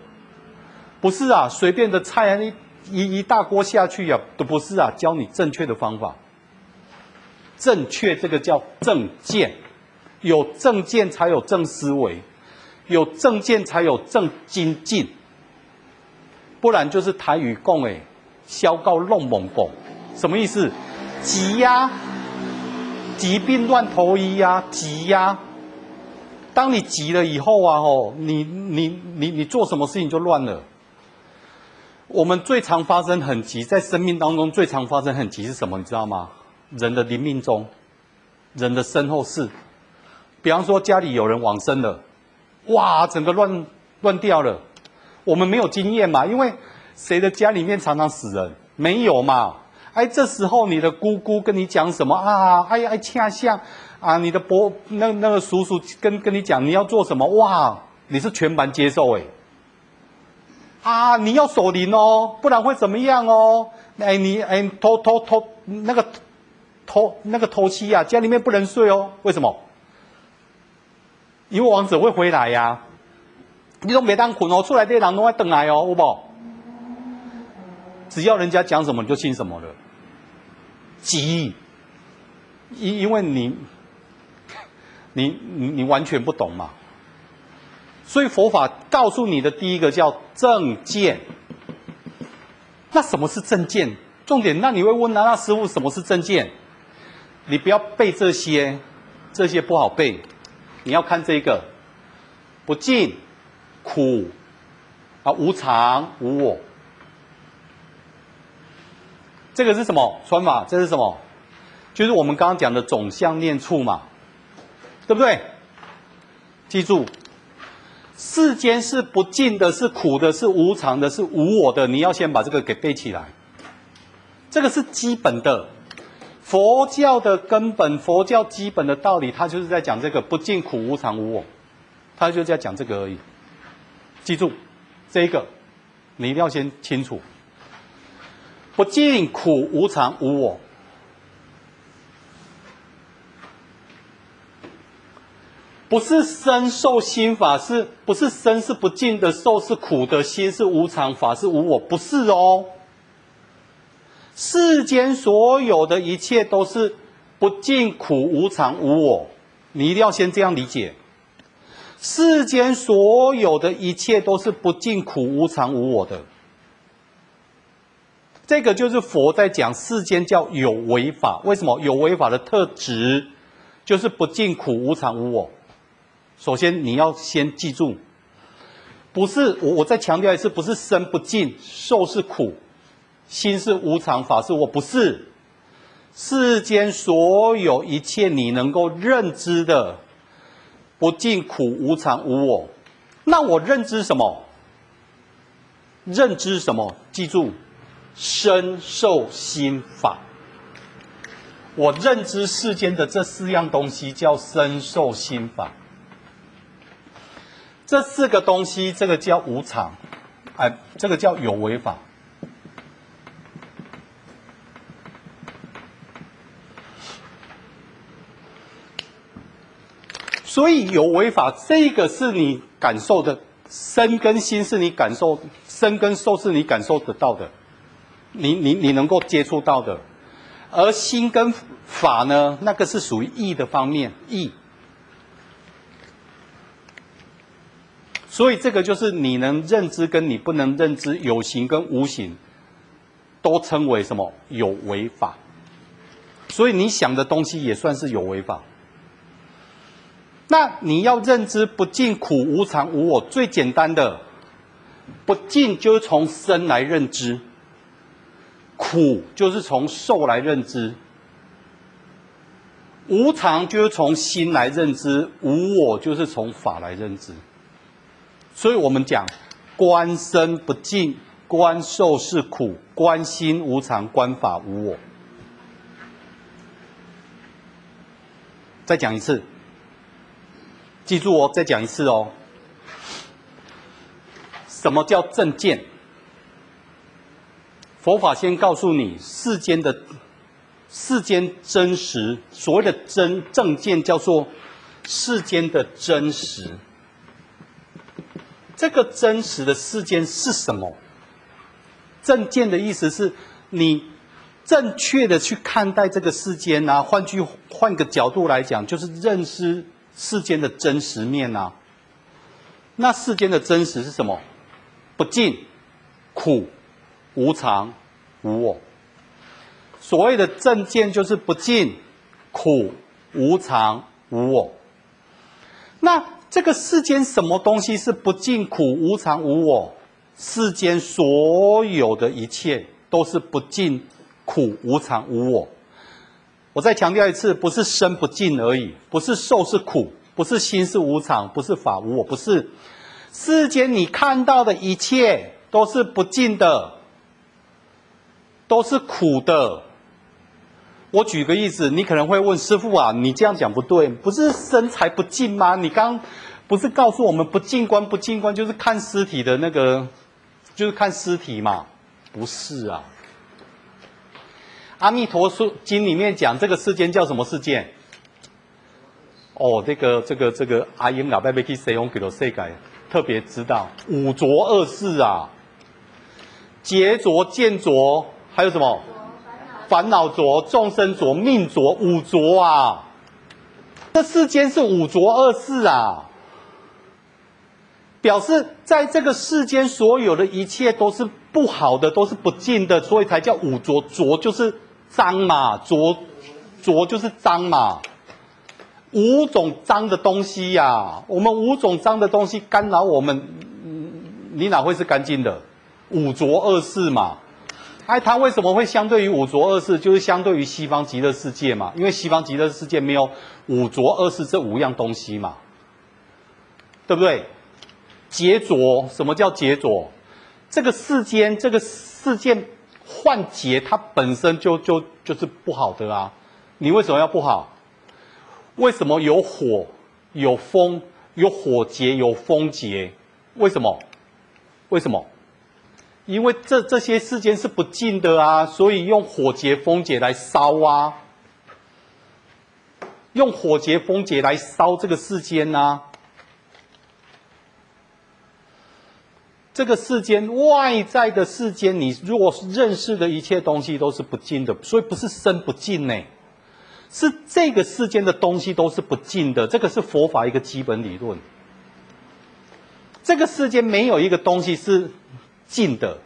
不是啊？随便的菜啊，一一一大锅下去呀，都不是啊？教你正确的方法。正确，这个叫正见，有正见才有正思维，有正见才有正精进，不然就是台语讲诶，消告弄猛讲，什么意思？急呀，急病乱投医呀，急呀。当你急了以后啊，吼，你你你你做什么事情就乱了。我们最常发生很急，在生命当中最常发生很急是什么？你知道吗？人的临命中，人的身后事，比方说家里有人往生了，哇，整个乱乱掉了。我们没有经验嘛，因为谁的家里面常常死人？没有嘛。哎，这时候你的姑姑跟你讲什么啊？哎哎，恰恰啊，你的伯那那个叔叔跟跟你讲你要做什么？哇，你是全盘接受哎。啊，你要守灵哦，不然会怎么样哦？哎，你哎，偷偷偷那个。偷那个头七呀，家里面不能睡哦。为什么？因为亡者会回来呀、啊。你说每当困哦，出来的人都会等来哦，有无？只要人家讲什么，你就信什么了。急，因因为你，你你你完全不懂嘛。所以佛法告诉你的第一个叫正见。那什么是正见？重点，那你会问啊，那师傅什么是正见？你不要背这些，这些不好背。你要看这个，不净、苦啊，无常、无我。这个是什么传法？这是什么？就是我们刚刚讲的总相念处嘛，对不对？记住，世间是不净的，是苦的，是无常的，是无我的。你要先把这个给背起来，这个是基本的。佛教的根本，佛教基本的道理，他就是在讲这个不净苦无常无我，他就在讲这个而已。记住，这一个你一定要先清楚。不净苦无常无我，不是身受心法，是不是身是不净的，受是苦的，心是无常，法是无我，不是哦。世间所有的一切都是不尽苦无常无我，你一定要先这样理解。世间所有的一切都是不尽苦无常无我的，这个就是佛在讲世间叫有为法。为什么有为法的特质就是不尽苦无常无我？首先你要先记住，不是我我再强调一次，不是生不尽，受是苦。心是无常，法是我不是。世间所有一切你能够认知的，不尽苦无常无我。那我认知什么？认知什么？记住，身受心法。我认知世间的这四样东西叫身受心法。这四个东西，这个叫无常，哎，这个叫有为法。所以有为法，这个是你感受的，身跟心是你感受，身跟受是你感受得到的，你你你能够接触到的，而心跟法呢，那个是属于意的方面，意。所以这个就是你能认知跟你不能认知，有形跟无形，都称为什么？有为法。所以你想的东西也算是有为法。那你要认知不净苦无常无我，最简单的不净就是从身来认知，苦就是从受来认知，无常就是从心来认知，无我就是从法来认知。所以我们讲观身不净，观受是苦，观心无常，观法无我。再讲一次。记住哦，再讲一次哦。什么叫正见？佛法先告诉你，世间的世间真实，所谓的真正见叫做世间的真实。这个真实的世间是什么？正见的意思是你正确的去看待这个世间啊。换句换个角度来讲，就是认识。世间的真实面啊，那世间的真实是什么？不净、苦、无常、无我。所谓的正见就是不净、苦、无常、无我。那这个世间什么东西是不净、苦、无常、无我？世间所有的一切都是不净、苦、无常、无我。我再强调一次，不是身不净而已，不是受是苦，不是心是无常，不是法无我，不是。世间你看到的一切都是不净的，都是苦的。我举个例子，你可能会问师父啊，你这样讲不对，不是身才不净吗？你刚不是告诉我们不净观，不净观就是看尸体的那个，就是看尸体嘛？不是啊。阿弥陀经里面讲这个世间叫什么世间？哦，这个这个这个阿英老伯伯去西方极乐世界，特别知道五浊二世啊，劫浊、见浊，还有什么？烦恼浊、众生浊、命浊，五浊啊！这世间是五浊二世啊，表示在这个世间所有的一切都是不好的，都是不净的，所以才叫五浊。浊就是。脏嘛，浊浊就是脏嘛，五种脏的东西呀、我们五种脏的东西干扰我们，你哪会是干净的？五浊二世嘛，哎，它为什么会相对于五浊二世？就是相对于西方极乐世界嘛，因为西方极乐世界没有五浊二世这五样东西嘛，对不对？劫浊，什么叫劫浊？这个世间，这个世界。换劫，它本身就就就是不好的啊！你为什么要不好？为什么有火、有风、有火劫、有风劫？为什么？为什么？因为这这些世间是不净的啊，所以用火劫、风劫来烧啊，用火劫、风劫来烧这个世间啊。这个世间外在的世间，你如果是认识的一切东西都是不净的，所以不是身不净呢，是这个世间的东西都是不净的。这个是佛法一个基本理论。这个世间没有一个东西是净的，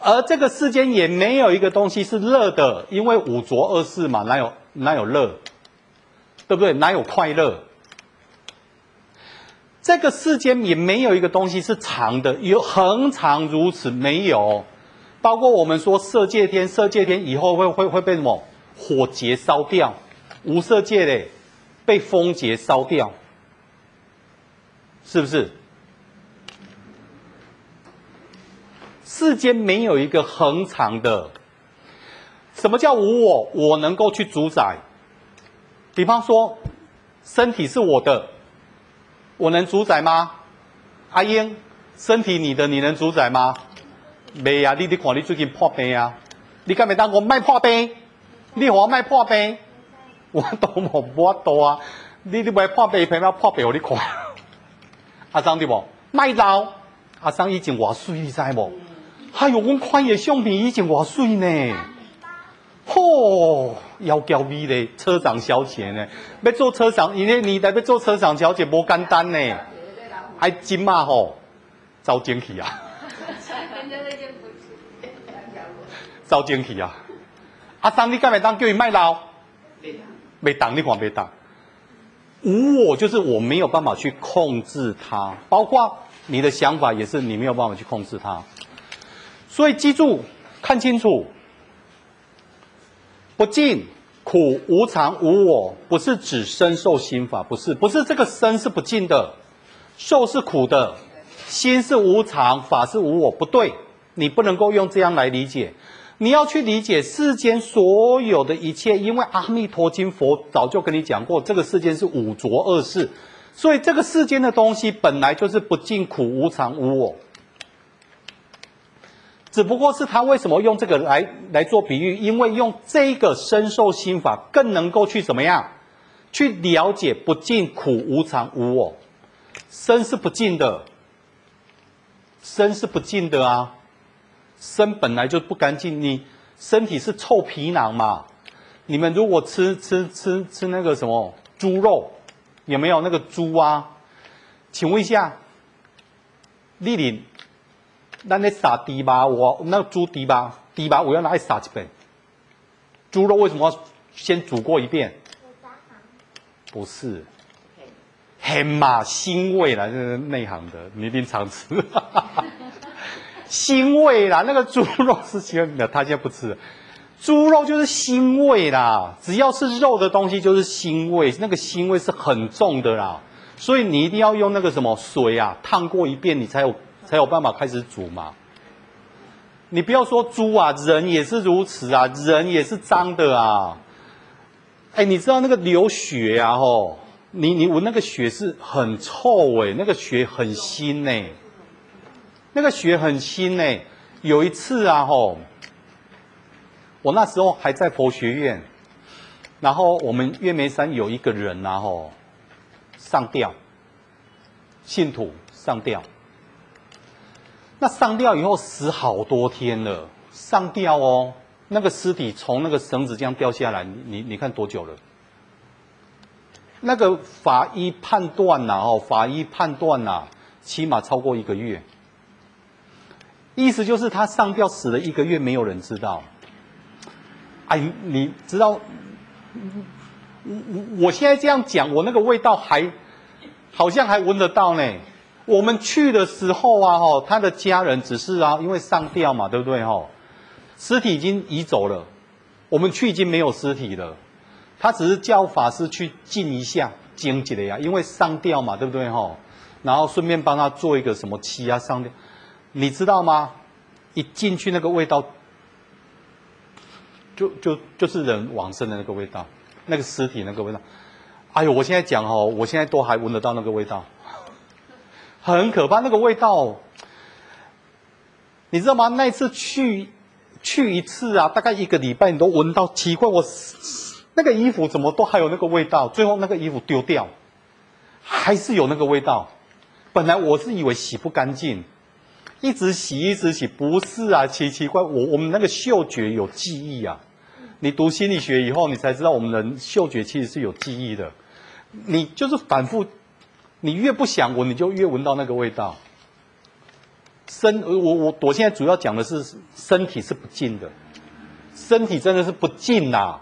而这个世间也没有一个东西是乐的，因为五浊恶世嘛，哪有哪有乐，对不对？哪有快乐？这个世间也没有一个东西是长的，有恒长如此没有，包括我们说色界天，色界天以后会会会被什么火劫烧掉？无色界嘞，被风劫烧掉，是不是？世间没有一个恒长的。什么叫无我？我能够去主宰。比方说，身体是我的，我能主宰吗？阿英，身体你的，你能主宰吗？没啊，你得看你最近破病啊，你干没当我卖破病？你话卖破病？我都冇冇多啊！你你卖破病，偏要破病给你看。阿张对不？卖老，阿张以前偌水，你知无？哎呦，我看伊相片以前偌水呢。嚯，要交美嘞，车长小姐呢？要做车长，因为你在要做车长小姐不简单呢。还金嘛吼，招进去啊！招进去啊！阿三，你敢会当叫伊卖老？没当，你看没当。无我就是我没有办法去控制它，包括你的想法也是你没有办法去控制它。所以记住，看清楚，不净、苦、无常、无我，不是指身受心法，不是，不是这个身是不净的，受是苦的，心是无常，法是无我，不对，你不能够用这样来理解。你要去理解世间所有的一切，因为《阿弥陀经》佛早就跟你讲过，这个世间是五浊恶世，所以这个世间的东西本来就是不净、苦、无常、无我。只不过是他为什么用这个来来做比喻？因为用这个身受心法更能够去怎么样，去了解不净、苦、无常、无我。身是不净的，身是不净的啊。身本来就不干净，你身体是臭皮囊嘛？你们如果吃吃吃吃那个什么猪肉，有没有那个猪啊？请问一下，丽玲，那那撒迪吧，我那猪迪吧，迪吧，我要拿来撒几遍？猪肉为什么要先煮过一遍？不是，很嘛腥味啦，这是内行的，你一定常吃。腥味啦，那个猪肉是腥的，他现在不吃。猪肉就是腥味啦，只要是肉的东西就是腥味，那个腥味是很重的啦。所以你一定要用那个什么水啊，烫过一遍，你才有才有办法开始煮嘛。你不要说猪啊，人也是如此啊，人也是脏的啊。哎，你知道那个流血啊，吼，你你闻那个血是很臭哎，那个血很腥哎。那个血很腥哎。有一次啊，吼，我那时候还在佛学院，然后我们月眉山有一个人啊，吼，上吊，信徒上吊。那上吊以后死好多天了，上吊哦，那个尸体从那个绳子这样掉下来，你你看多久了？那个法医判断呐，哦，法医判断呐，起码超过一个月。意思就是他上吊死了一个月，没有人知道。哎，你知道，我我我现在这样讲，我那个味道还好像还闻得到呢。我们去的时候啊，哈，他的家人只是啊，因为上吊嘛，对不对？哈，尸体已经移走了，我们去已经没有尸体了。他只是叫法师去敬一下，敬起来呀，因为上吊嘛，对不对？哈，然后顺便帮他做一个什么七啊，上吊。你知道吗？一进去那个味道，就就就是人往生的那个味道，那个尸体那个味道。哎呦，我现在讲哦，我现在都还闻得到那个味道，很可怕那个味道。你知道吗？那次去去一次啊，大概一个礼拜，你都闻到奇怪，我那个衣服怎么都还有那个味道？最后那个衣服丢掉，还是有那个味道。本来我是以为洗不干净。一直洗，一直洗，不是啊，奇奇怪，我我们那个嗅觉有记忆啊。你读心理学以后，你才知道我们人嗅觉其实是有记忆的。你就是反复，你越不想闻，你就越闻到那个味道。身，我我我现在主要讲的是身体是不净的，身体真的是不净呐。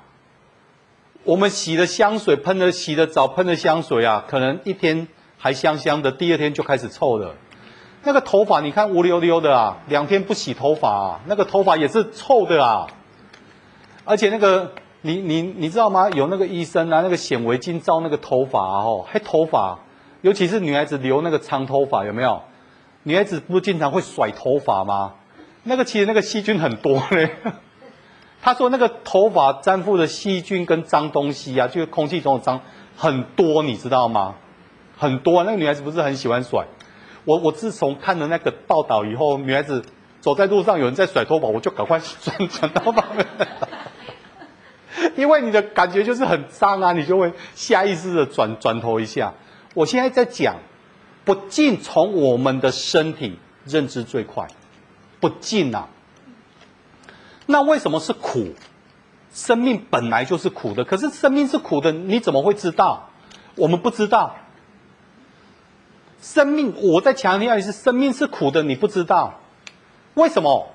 我们洗的香水，喷的洗的澡，喷的香水啊，可能一天还香香的，第二天就开始臭了。那个头发你看乌溜溜的啊，两天不洗头发啊，那个头发也是臭的啊。而且那个你你你知道吗？有那个医生啊，那个显微镜照那个头发哦，还头发，尤其是女孩子留那个长头发有没有？女孩子不是经常会甩头发吗？那个其实那个细菌很多嘞。他说那个头发沾附的细菌跟脏东西啊，就是空气中的脏很多，你知道吗？很多。那个女孩子不是很喜欢甩。我我自从看了那个报道以后，女孩子走在路上有人在甩头发，我就赶快转转头发。因为你的感觉就是很脏啊，你就会下意识的转转头一下。我现在在讲，不进从我们的身体认知最快，不进啊。那为什么是苦？生命本来就是苦的，可是生命是苦的，你怎么会知道？我们不知道。生命，我在强调的是，生命是苦的，你不知道。为什么？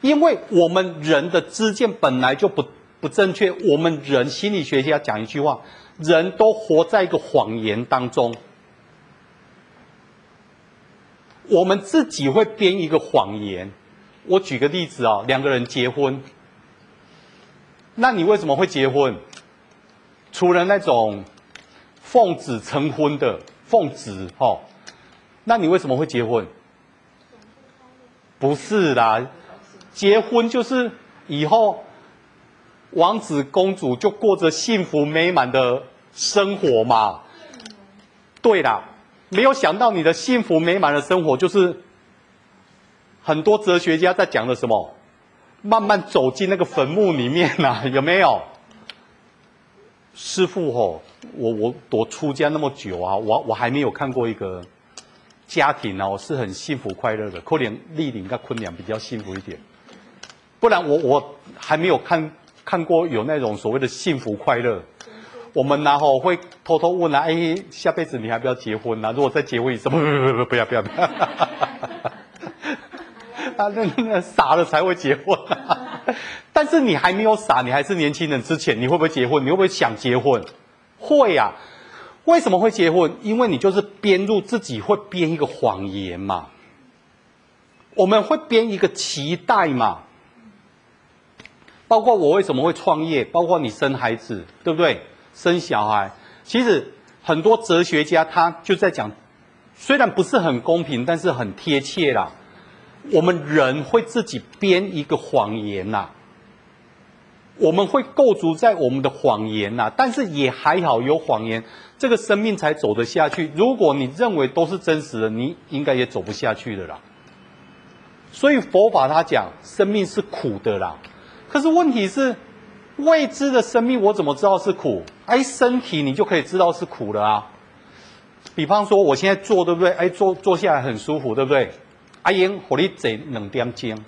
因为我们人的知见本来就不不正确。我们人心理学家讲一句话：人都活在一个谎言当中。我们自己会编一个谎言。我举个例子啊，两个人结婚，那你为什么会结婚？除了那种奉子成婚的奉子，哈，那你为什么会结婚？不是啦，结婚就是以后王子公主就过着幸福美满的生活嘛。对啦，没有想到你的幸福美满的生活就是。很多哲学家在讲的什么？慢慢走进那个坟墓里面呐、有没有？师父吼，我我我出家那么久啊，我我还没有看过一个家庭哦、啊，是很幸福快乐的。可怜丽玲跟坤良比较幸福一点，不然我我还没有看看过有那种所谓的幸福快乐。我们然、后会偷偷问啊，哎，下辈子你还不要结婚啊？如果再结婚，什么不不不不不要不要不要。啊，那那傻了才会结婚啊！但是你还没有傻，你还是年轻人之前，你会不会结婚？你会不会想结婚？会呀、啊。为什么会结婚？因为你就是编入自己会编一个谎言嘛。我们会编一个期待嘛。包括我为什么会创业，包括你生孩子，对不对？生小孩，其实很多哲学家他就在讲，虽然不是很公平，但是很贴切啦。我们人会自己编一个谎言呐，我们会构筑在我们的谎言呐，但是也还好有谎言，这个生命才走得下去。如果你认为都是真实的，你应该也走不下去的啦。所以佛法他讲生命是苦的啦，可是问题是未知的生命，我怎么知道是苦？哎，身体你就可以知道是苦的啊。比方说我现在坐，对不对？哎，坐坐下来很舒服，对不对？阿英，火力坐两点钟，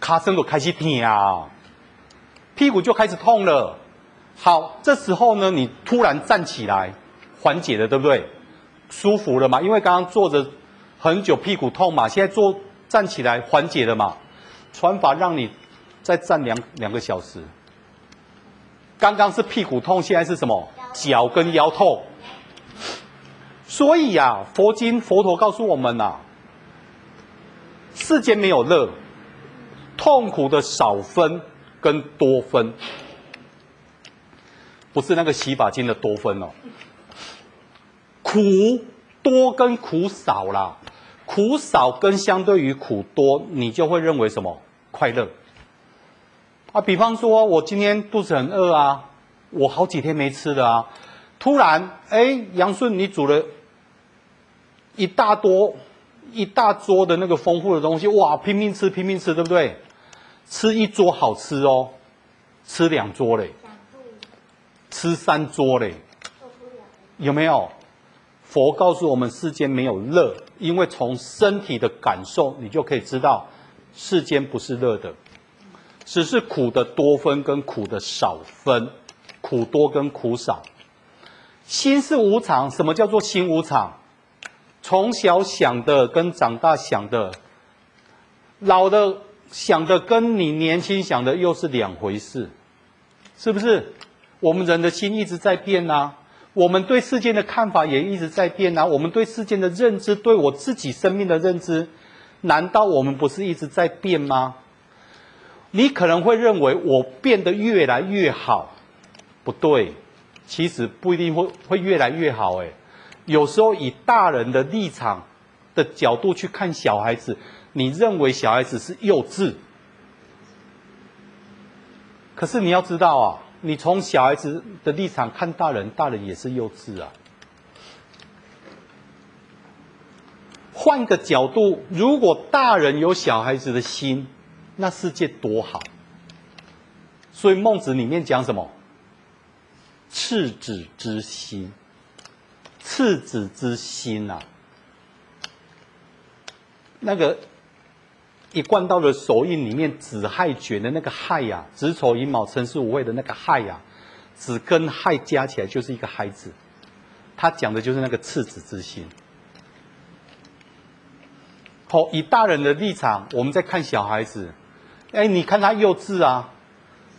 卡身就开始痛啊，屁股就开始痛了。好，这时候呢，你突然站起来，缓解了，对不对？舒服了嘛？因为刚刚坐着很久，屁股痛嘛。现在坐站起来，缓解了嘛？传法让你再站两两个小时。刚刚是屁股痛，现在是什么？脚跟腰痛。所以呀、啊，佛经佛陀告诉我们呐、啊，世间没有乐，痛苦的少分跟多分，不是那个洗发精的多分哦，苦多跟苦少啦，苦少跟相对于苦多，你就会认为什么快乐啊？比方说，我今天肚子很饿啊，我好几天没吃了啊，突然哎，杨顺你煮了。一大多，一大桌的那个丰富的东西，哇，拼命吃，拼命吃，对不对？吃一桌好吃哦，吃两桌嘞，吃三桌嘞，有没有？佛告诉我们，世间没有乐，因为从身体的感受，你就可以知道，世间不是乐的，只是苦的多分跟苦的少分，苦多跟苦少。心是无常，什么叫做心无常？从小想的跟长大想的，老的想的跟你年轻想的又是两回事，是不是？我们人的心一直在变呐、啊，我们对世界的看法也一直在变啊，我们对世界的认知，对我自己生命的认知，难道我们不是一直在变吗？你可能会认为我变得越来越好，不对，其实不一定会会越来越好。诶，有时候以大人的立场的角度去看小孩子，你认为小孩子是幼稚，可是你要知道啊。你从小孩子的立场看大人，大人也是幼稚啊。换个角度，如果大人有小孩子的心，那世界多好。所以孟子里面讲什么？赤子之心，赤子之心啊，那个。一贯道的手印里面，子亥卷的那个亥呀、子丑寅卯辰巳午未的那个亥呀、子跟亥加起来就是一个亥字，他讲的就是那个赤子之心。好，以大人的立场，我们在看小孩子，哎，你看他幼稚啊，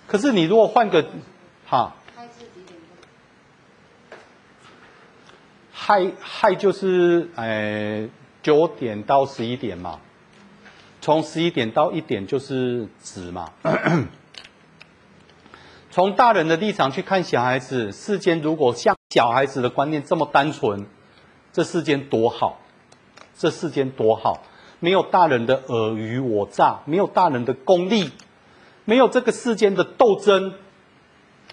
可是你如果换个，哈，嗨嗨就是哎九点到十一点嘛。从十一点到一点就是子嘛。从大人的立场去看小孩子，世间如果像小孩子的观念这么单纯，这世间多好，这世间多好，没有大人的尔虞我诈，没有大人的功利，没有这个世间的斗争，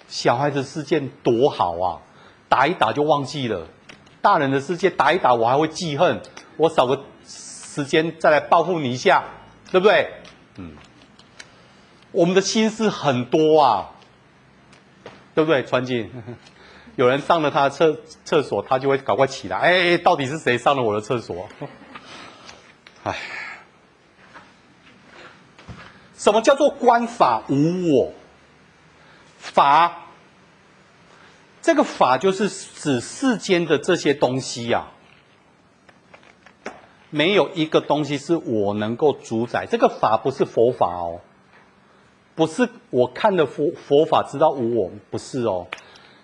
小孩子世界多好啊！打一打就忘记了，大人的世界打一打我还会记恨，我找个时间再来报复你一下。对不对？嗯，我们的心思很多啊，对不对？传进，有人上了他的厕厕所，他就会赶快起来。哎，到底是谁上了我的厕所？哎，什么叫做观法无我？法，这个法就是指世间的这些东西呀、啊。没有一个东西是我能够主宰。这个法不是佛法哦，不是我看的佛佛法知道无我，不是哦。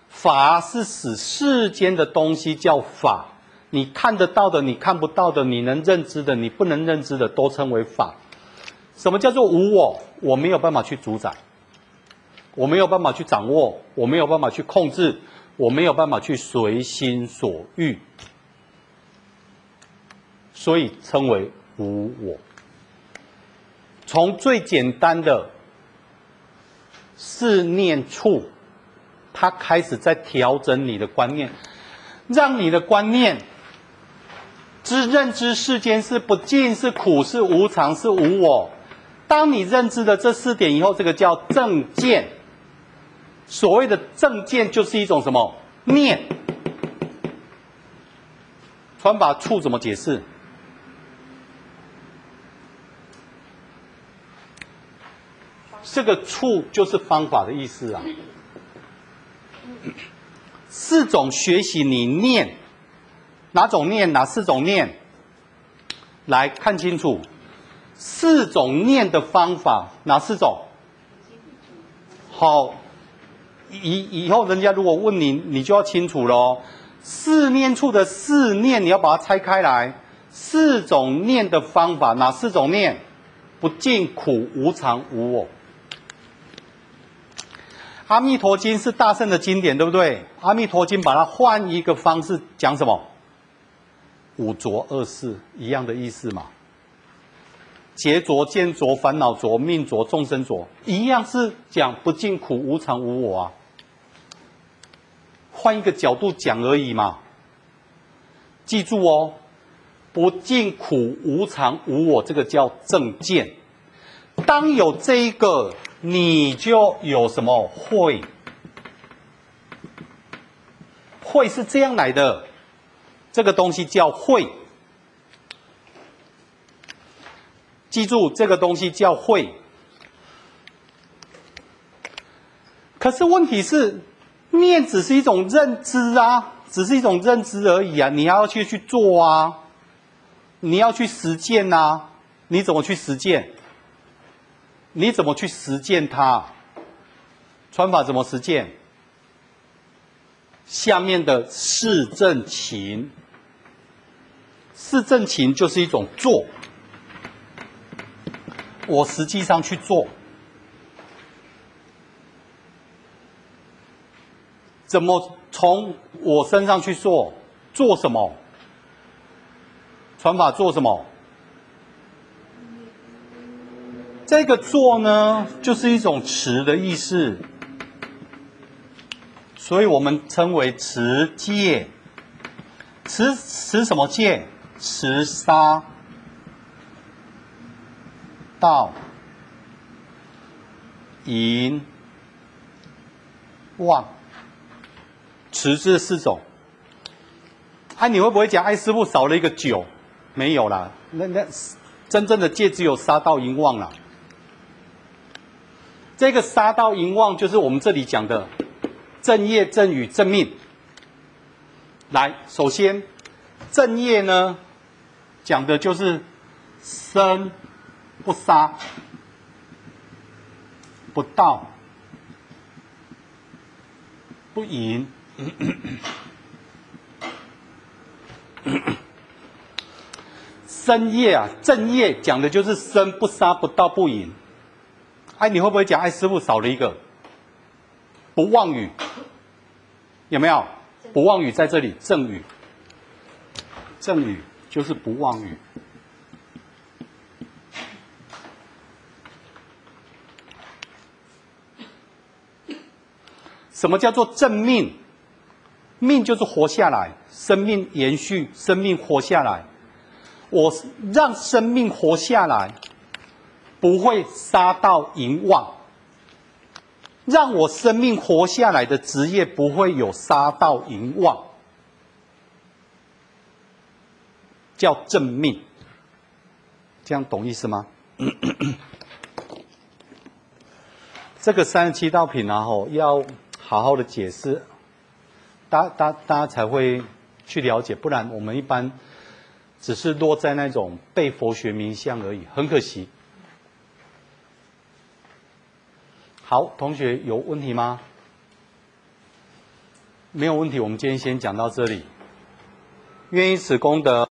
法是使世间的东西叫法，你看得到的，你看不到的，你能认知的，你不能认知的，都称为法。什么叫做无我？我没有办法去主宰，我没有办法去掌握，我没有办法去控制，我没有办法去随心所欲。所以称为无我。从最简单的四念处，它开始在调整你的观念，让你的观念知认知世间是不净、是苦、是无常、是无我。当你认知了这四点以后，这个叫正见。所谓的正见，就是一种什么念？传法处怎么解释？这个处就是方法的意思啊。四种学习你念，哪种念？哪四种念？来看清楚，四种念的方法哪四种？好，以以后人家如果问你，你就要清楚喽。四念处的四念，你要把它拆开来。四种念的方法哪四种念？不净、苦、无常、无我。阿弥陀经是大圣的经典，对不对？阿弥陀经把它换一个方式讲什么？五浊二世一样的意思嘛？劫浊、见浊、烦恼浊、命浊、众生浊，一样是讲不净、苦、无常、无我啊。换一个角度讲而已嘛。记住哦，不净、苦、无常、无我，这个叫正见。当有这一个。你就有什么慧？慧是这样来的，这个东西叫会。记住，这个东西叫会。可是问题是，念只是一种认知啊，只是一种认知而已啊，你要去去做啊，你要去实践啊，你怎么去实践？你怎么去实践它？传法怎么实践？下面的四正勤，四正勤就是一种做，我实际上去做，怎么从我身上去做？做什么？传法做什么？这个做呢，就是一种持的意思。所以我们称为持戒，持持什么戒？持杀、道、淫、妄，持这四种。哎、你会不会讲？哎，师傅少了一个酒，没有啦。那那真正的戒只有杀道淫妄了。这个杀道淫妄就是我们这里讲的。正业、正语、正命。来，首先，正业呢，讲的就是生不杀、不盗、不淫。身业啊，正业讲的就是生不杀、不盗、不淫。哎，你会不会讲？哎，师傅少了一个，不妄语。有没有不妄语在这里？正语，正语就是不妄语。什么叫做正命？命就是活下来，生命延续，生命活下来。我让生命活下来，不会杀盗淫妄。让我生命活下来的职业不会有杀盗淫妄，叫正命，这样懂意思吗？这个三十七道品啊，吼要好好的解释，大大大家才会去了解，不然我们一般只是落在那种被佛学名相而已，很可惜。好，同学有问题吗？没有问题，我们今天先讲到这里。愿以此功德。